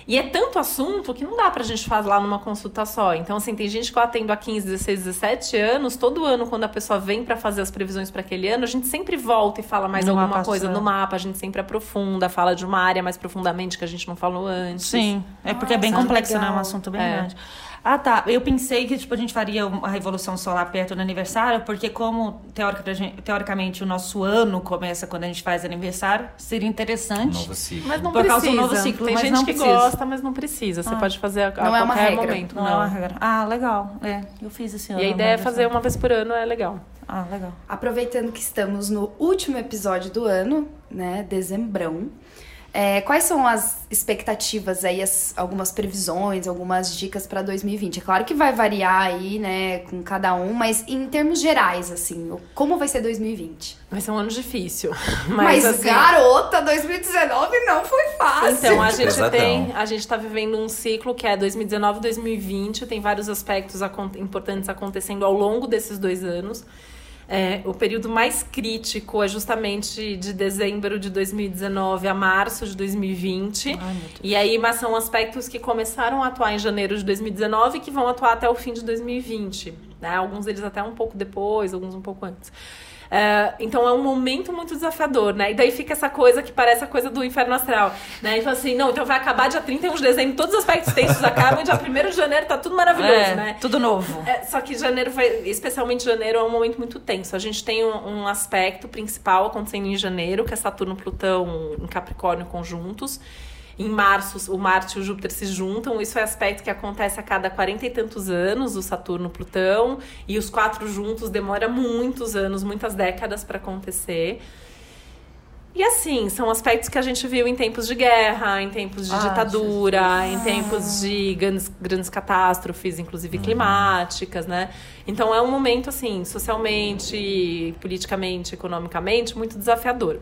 E é tanto assunto que não dá pra gente lá numa consulta só. Então, assim, tem gente que eu atendo há 15, 16, 17 anos. Todo ano, quando a pessoa vem pra fazer as previsões pra aquele ano, a gente sempre volta e fala mais No alguma mapa coisa astral. no mapa. A gente sempre aprofunda, fala de uma área mais profundamente que a gente não falou antes. Sim, é porque é bem complexo, né? É um legal. assunto bem É. grande. Ah, tá. Eu pensei que tipo, a gente faria a Revolução Solar perto do aniversário, porque como teoricamente o nosso ano começa quando a gente faz aniversário, seria interessante. Novo ciclo. Mas não Por causa precisa. do novo ciclo, Tem mas gente não que precisa. gosta, mas não precisa. Você Ah. pode fazer a, a Não é uma qualquer regra. momento. Não, é uma regra. Ah, legal. É, eu fiz esse ano. E a ideia é fazer uma vez por ano, é legal. Ah, legal. Aproveitando que estamos no último episódio do ano, né? Dezembrão. É, quais são as expectativas aí, as- algumas previsões, algumas dicas para 2020? É claro que vai variar aí, né, com cada um, mas em termos gerais, assim, como vai ser 2020? Vai ser um ano difícil. *laughs* Mas, Mas, assim, garota, 2019 não foi fácil. Então, a gente Pesadão. tem, a gente tá vivendo um ciclo que é 2019 2020, tem vários aspectos importantes acontecendo ao longo desses dois anos. É, o período mais crítico é justamente de dezembro de 2019 a março de 2020. Ai. E aí, mas são aspectos que começaram a atuar em janeiro de 2019 e que vão atuar até o fim de 2020. Né? Alguns deles até um pouco depois, alguns um pouco antes. É, então é um momento muito desafiador, né? E daí fica essa coisa que parece a coisa do inferno astral, né? Então assim, não, então vai acabar dia 31 de dezembro, todos os aspectos tensos acabam, e dia 1 de janeiro tá tudo maravilhoso, É, né? Tudo novo. É, só que janeiro vai, especialmente janeiro, é um momento muito tenso. A gente tem um, um aspecto principal acontecendo em janeiro, que é Saturno e Plutão em Capricórnio conjuntos. Em março, o Marte e o Júpiter se juntam. Isso é aspecto que acontece a cada quarenta e tantos anos, o Saturno e Plutão. E os quatro juntos demora muitos anos, muitas décadas para acontecer. E assim, são aspectos que a gente viu em tempos de guerra, em tempos de Ah, ditadura, em tempos de grandes, grandes catástrofes, inclusive climáticas, né? Então é um momento, assim, socialmente, politicamente, economicamente, muito desafiador.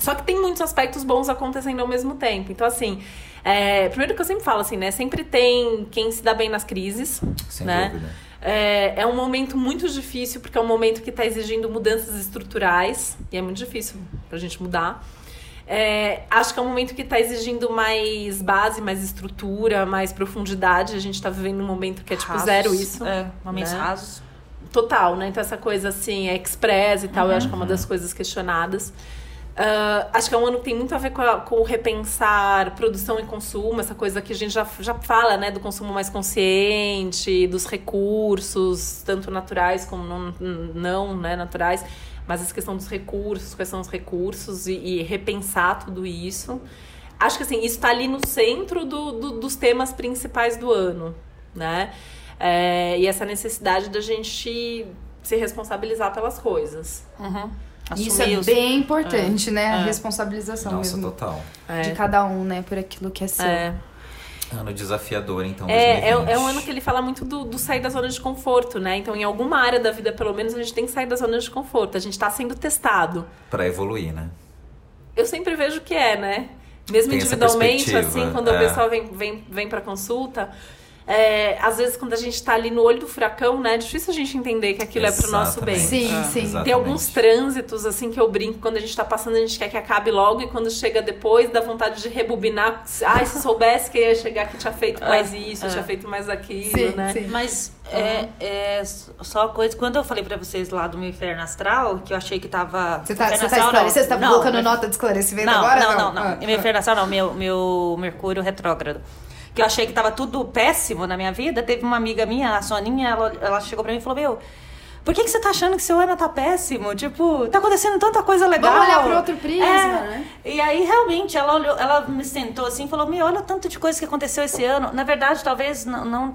Só que tem muitos aspectos bons acontecendo ao mesmo tempo. Então, assim, é, primeiro que eu sempre falo, assim, né? Sempre tem quem se dá bem nas crises, Sem né? dúvida. É, é um momento muito difícil, porque é um momento que está exigindo mudanças estruturais, e é muito difícil pra gente mudar. É, acho que é um momento que está exigindo mais base, mais estrutura, mais profundidade. A gente está vivendo um momento que é tipo Rasos. zero isso. É, momentos né? rasos. Total, né? Então essa coisa assim, é express e tal, eu acho que é uma das coisas questionadas. Ah, acho que é um ano que tem muito a ver com, a- com repensar produção e consumo, essa coisa que a gente já, já fala, né? Do consumo mais consciente, dos recursos, tanto naturais como não, não né, naturais, mas essa questão dos recursos, quais são os recursos e, e repensar tudo isso. Acho que assim, isso está ali no centro do, do- dos temas principais do ano, né? É, e essa necessidade da gente se responsabilizar pelas coisas. Uhum. Isso Assumir é os- bem importante, né? A É. responsabilização Nossa, mesmo total. de cada um, né? Por aquilo que é seu. É. Ano desafiador, então, É, é, 2020. é um ano que ele fala muito do, do sair da zona de conforto, né? Então, em alguma área da vida, pelo menos, a gente tem que sair da zona de conforto. A gente tá sendo testado. Pra evoluir, né? Eu sempre vejo que é, né? Mesmo Tem individualmente, assim, quando é. o pessoal vem, vem, vem pra consulta. É, às vezes, quando a gente tá ali no olho do furacão, né? É difícil a gente entender que aquilo é pro nosso bem. Exatamente. Sim, É, sim. exatamente. Tem alguns trânsitos, assim, que eu brinco. Quando a gente tá passando, a gente quer que acabe logo. E quando chega depois, dá vontade de rebobinar. Ai, se soubesse que ia chegar que tinha feito mais isso, tinha feito mais aquilo, Sim, né? sim. Mas é, é só coisa. Quando eu falei pra vocês lá do meu inferno astral, que eu achei que tava. Você tá, você tá astral? Você tá Não, colocando nota de esclarecimento Não, agora? não, não, não. Ah, Meu inferno astral não, meu, meu Mercúrio retrógrado. Que eu achei que tava tudo péssimo na minha vida. Teve uma amiga minha, a Soninha, ela, ela chegou pra mim e falou: Meu, por que, que você tá achando que seu ano tá péssimo? Tipo, tá acontecendo tanta coisa legal. Vamos olhar pro outro prisma, É. né? E aí, realmente, ela olhou, ela me sentou assim e falou: Meu, olha tanto de coisa que aconteceu esse ano. Na verdade, talvez não, não,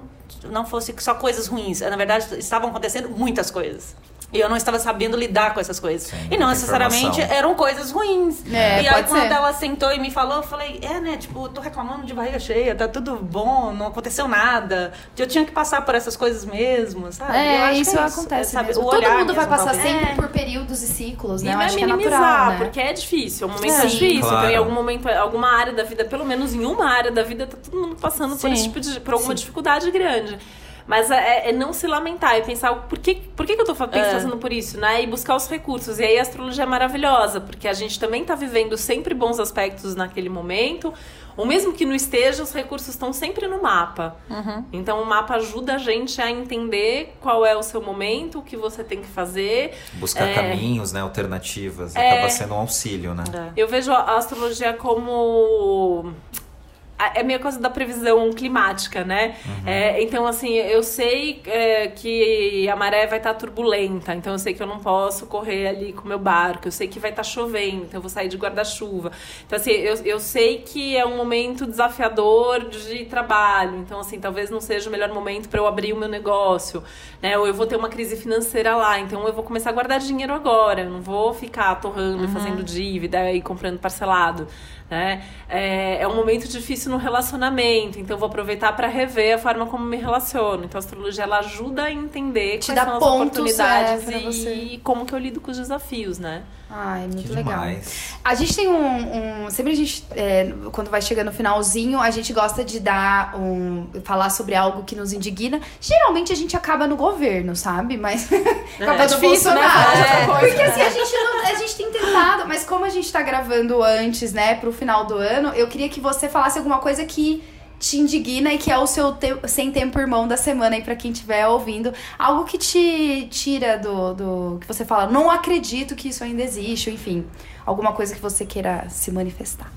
não fosse só coisas ruins. Na verdade, estavam acontecendo muitas coisas. E eu não estava sabendo lidar com essas coisas. Sim, e não necessariamente informação. eram coisas ruins. É, e aí, pode quando ser. ela sentou e me falou, eu falei, é, né, tipo, eu tô reclamando de barriga cheia, tá tudo bom, não aconteceu nada. Eu tinha que passar por essas coisas mesmo, sabe? Eu É, acho que isso é acontece sabe? mesmo. Todo mundo vai passar talvez. sempre É. por períodos e ciclos, E né? Eu não é é minimizar, natural, né? porque é difícil, é um momento Sim. difícil. Claro. Então, em algum momento, alguma área da vida, pelo menos em uma área da vida, tá todo mundo passando por Sim. esse tipo de, por alguma dificuldade grande. Mas é, é não se lamentar, é pensar por que, por que, que eu tô É. passando por isso, né? E buscar os recursos. E aí a astrologia é maravilhosa, porque a gente também tá vivendo sempre bons aspectos naquele momento. Ou mesmo que não esteja, os recursos estão sempre no mapa. Uhum. Então o mapa ajuda a gente a entender qual é o seu momento, o que você tem que fazer. Buscar É. caminhos, né, alternativas, É. acaba sendo um auxílio, né? É. Eu vejo a astrologia como. É meio coisa da previsão climática, né? É, então, assim, eu sei é, que a maré vai estar turbulenta, então eu sei que eu não posso correr ali com o meu barco, eu sei que vai estar chovendo, então eu vou sair de guarda-chuva. Então, assim, eu, eu sei que é um momento desafiador de trabalho, então, assim, talvez não seja o melhor momento para eu abrir o meu negócio, né? Ou eu vou ter uma crise financeira lá, então eu vou começar a guardar dinheiro agora, eu não vou ficar torrando e fazendo dívida e comprando parcelado. Né? É, é um momento difícil no relacionamento, então vou aproveitar para rever a forma como me relaciono. Então a astrologia ela ajuda a entender Te quais dá são as pontos, oportunidades é, e você. como que eu lido com os desafios, né? Ai, muito Que legal. A gente tem um. um- sempre a gente, é, quando vai chegando no finalzinho, a gente gosta de dar um. falar sobre algo que nos indigna. Geralmente a gente acaba no governo, sabe? Mas. *laughs* acaba É difícil, né, de outra coisa. Porque assim, a gente, não- a gente tem tentado, mas como a gente tá gravando antes, né, pro final do ano, eu queria que você falasse alguma coisa que te indigna e que é o seu te- sem tempo irmão da semana aí pra quem estiver ouvindo. Algo que te tira do, do. que você fala, não acredito que isso ainda existe, ou enfim. Alguma coisa que você queira se manifestar.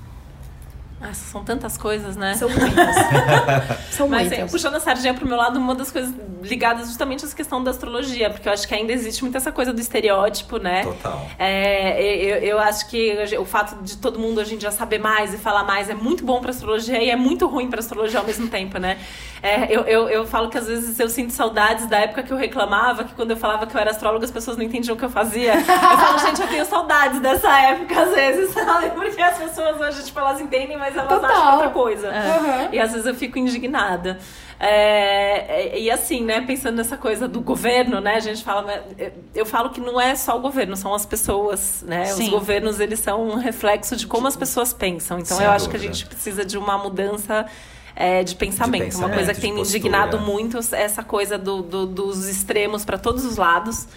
Ah, são tantas coisas, né? São muitas. *laughs* São Mas assim, muitas. puxando a sardinha pro meu lado, uma das coisas ligadas justamente a essa questão da astrologia, porque eu acho que ainda existe muito essa coisa do estereótipo, né? Total. É, eu, eu acho que o fato de todo mundo hoje em dia saber mais e falar mais é muito bom pra astrologia e é muito ruim pra astrologia ao mesmo tempo, né? É, eu, eu, eu falo que às vezes eu sinto saudades da época que eu reclamava, que quando eu falava que eu era astróloga as pessoas não entendiam o que eu fazia. Eu falo, gente, eu tenho saudades dessa época às vezes, *laughs* sabe? Porque as pessoas hoje, tipo, elas entendem, mas elas Total. acham outra coisa. Uhum. E às vezes eu fico indignada. É, e assim, né, pensando nessa coisa do governo, né, a gente fala, mas, é, eu falo que não é só o governo, são as pessoas, né, os Sim. governos, eles são um reflexo de como as pessoas pensam, então Sem eu acho que a dúvida. gente precisa de uma mudança é, de, pensamento. De uma coisa pensamento, que tem me indignado muito, essa coisa do, do- dos extremos para todos os lados,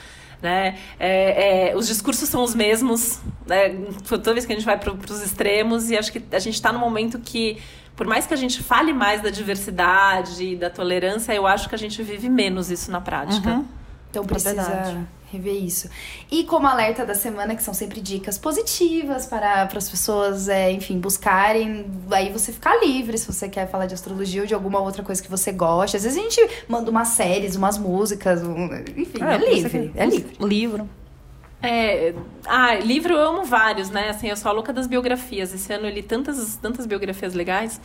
né? É, é, os discursos são os mesmos, né? toda vez que a gente vai para os extremos, e acho que a gente está no momento que, por mais que a gente fale mais da diversidade e da tolerância, eu acho que a gente vive menos isso na prática. Uhum. Então É precisa verdade. Rever isso. E como alerta da semana, que são sempre dicas positivas para, para as pessoas, é, enfim, buscarem. Aí você ficar livre se você quer falar de astrologia ou de alguma outra coisa que você gosta. Às vezes a gente manda umas séries, umas músicas, um- enfim, é, livre. É livre. Livro. É, ah, livro eu amo vários, né? Assim, eu sou a louca das biografias. Esse ano eu li tantas, tantas biografias legais.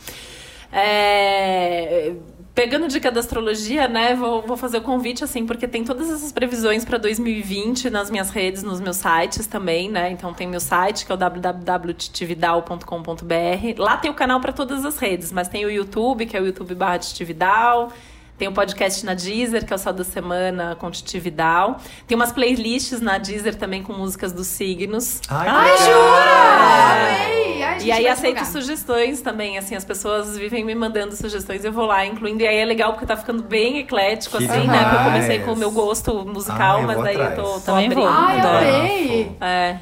É, pegando dica da astrologia, né? Vou, vou fazer o convite, assim, porque tem todas essas previsões para 2020 nas minhas redes, nos meus sites também, né? Então tem meu site, que é o www.titividal.com.br. Lá tem o canal para todas as redes, mas tem o YouTube, que é o YouTube barra Titividal. Tem o podcast na Deezer, que é o Sal da Semana com Titi Vidal. Tem umas playlists na Deezer também com músicas dos signos. Ai, Ai, jura? Ai, E aí aceito divulgar. sugestões também, assim, as pessoas vivem me mandando sugestões, eu vou lá incluindo. E aí é legal porque tá ficando bem eclético, Que assim, né? Porque eu comecei demais. com o meu gosto musical, eu mas daí eu tô, tô Também abrindo. vou. Ai! É.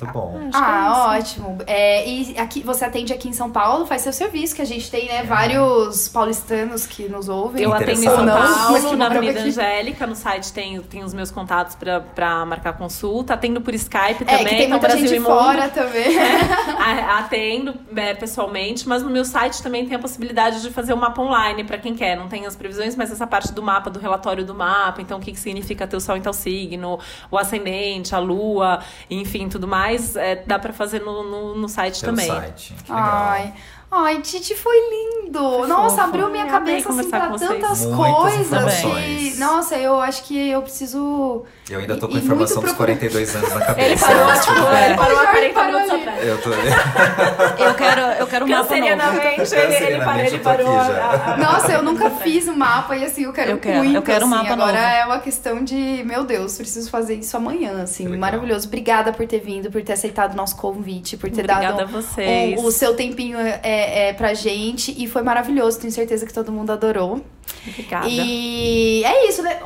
Muito bom. Ah, ótimo. É, e aqui você atende aqui em São Paulo, faz seu serviço, que a gente tem, né, vários paulistanos que nos ouvem. Eu atendo em. São Paulo, na Avenida aqui. Angélica, no site tem, tem os meus contatos pra, pra marcar consulta. Atendo por Skype É, também, que tem no muita Brasil gente e Mundo. fora também. *laughs* A- Atendo é, pessoalmente, mas no meu site também tem a possibilidade de fazer o mapa online para quem quer. Não tem as previsões, mas essa parte do mapa, do relatório do mapa, então o que, que significa ter o sol em tal signo, o ascendente, a lua, enfim, tudo mais, é, dá para fazer no, no, no site Pelo também. site. Que legal. Ai, Ai, Titi, foi lindo. Nossa, fofo. abriu minha Eu cabeça assim pra vocês. tantas coisas que. Nossa, eu acho que eu preciso. Eu ainda tô com a informação dos 42 anos na *laughs* cabeça. Ele parou, tipo, ele parou O 40 parou minutos ali. atrás. Eu tô... *laughs* Eu quero, eu quero um mapa novo. Ele, ele, parou, ele parou. a- a- Nossa, eu nunca *laughs* fiz um mapa e assim, eu quero, Eu quero, muito. eu quero um assim. mapa Agora novo. é uma questão de, meu Deus, preciso fazer isso amanhã, assim. Maravilhoso. Obrigada por ter vindo, por ter aceitado o nosso convite, por ter Obrigada dado a vocês. o, o seu tempinho é, é, pra gente. E foi maravilhoso, tenho certeza que todo mundo adorou. Obrigada. E é isso, né?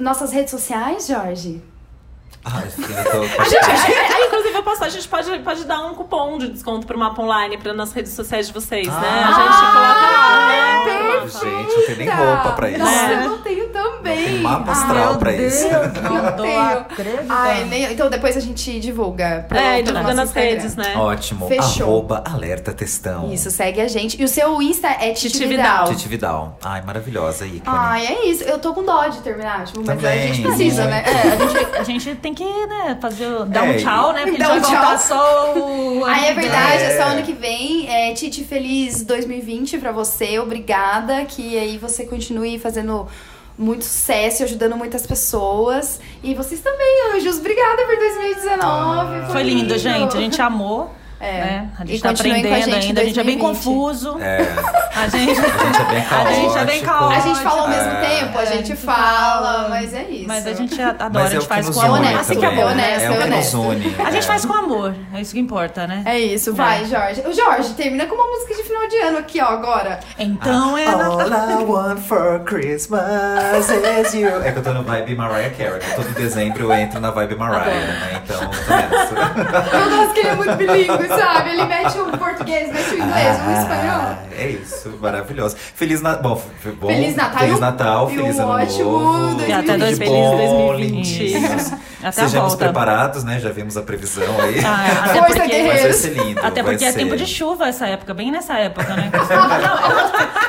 Nossas redes sociais, Jorge? Eu tô... A gente, a- a- inclusive, eu posso, a gente pode, pode dar um cupom de desconto pro Mapa Online pra, nas redes sociais de vocês, né? A Ah, gente coloca lá, né? Gente, não tem nem roupa pra isso. Nossa, É. eu não tenho também. Não tem mapa Ah, astral pra isso. Não tenho. Ai, nem- então depois a gente divulga. pro- É, divulga nas Instagram. redes, né? Ótimo. Fechou. Arroba alerta textão. Isso, segue a gente. E o seu Insta é Titi Titi Vidal. Vidal. Titi Vidal. Ai, maravilhosa, ícone. Ai, é isso. Eu tô com dó de terminar, tipo, mas a Também. gente precisa, né? É, a gente, a gente tem que, né, fazer, dar É, um tchau, né? Porque Dar a gente um vai tchau. voltar só o... Ah, é verdade, é. É. só ano que vem. É, Titi, feliz 2020 pra você. Obrigada. Que aí você continue fazendo muito sucesso e ajudando muitas pessoas. E vocês também, anjos. Obrigada por 2019. Foi lindo, gente. A gente amou. É. Né? A gente E tá continuem com a aprendendo gente ainda. A gente é bem 2020. confuso. É, A gente, *laughs* a gente é bem caótico. A gente é bem A caótico. gente fala ao mesmo É. tempo, a É, gente a fala, mas é isso. Mas a gente adora, Mas a é o gente faz com amor. Assim que é bom, É o que nos honesto. une. A gente é. faz com amor. É isso que importa, né? É isso, vai, Jorge. O Jorge, termina com uma música de final de ano aqui, ó, agora. Então é... All I want for Christmas is you. *laughs* É que eu tô no vibe Mariah Carey. Todo dezembro eu entro na vibe Mariah, né? Então, eu tô nessa. *laughs* Eu gosto que ele é muito bilíngue, sabe? Ele mete o português, mete o inglês, o espanhol. Ah, É isso, maravilhoso. Feliz Natal. Bom, bom, Feliz Natal. Feliz um- Natal, e feliz um ano ótimo novo. E até de 2020. bom, Feliz 2020. lindinhos. Até a Sejamos preparados, né? Já vimos a previsão aí. Ah, até Força porque, Mas vai guerreiros. ser lindo. até vai porque é ser. tempo de chuva essa época, bem nessa época, né? *laughs*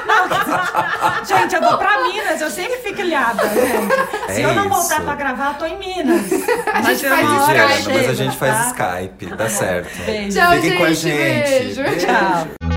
Não, não, gente, eu vou pra Minas, eu sempre fico ilhada, gente. Se É eu não isso. voltar pra gravar, eu tô em Minas. A gente eu faz Skype. Gente, mas a gente faz tá? Skype, dá certo. Beijo. Tchau, Fiquem com a gente, gente. beijo. Tchau.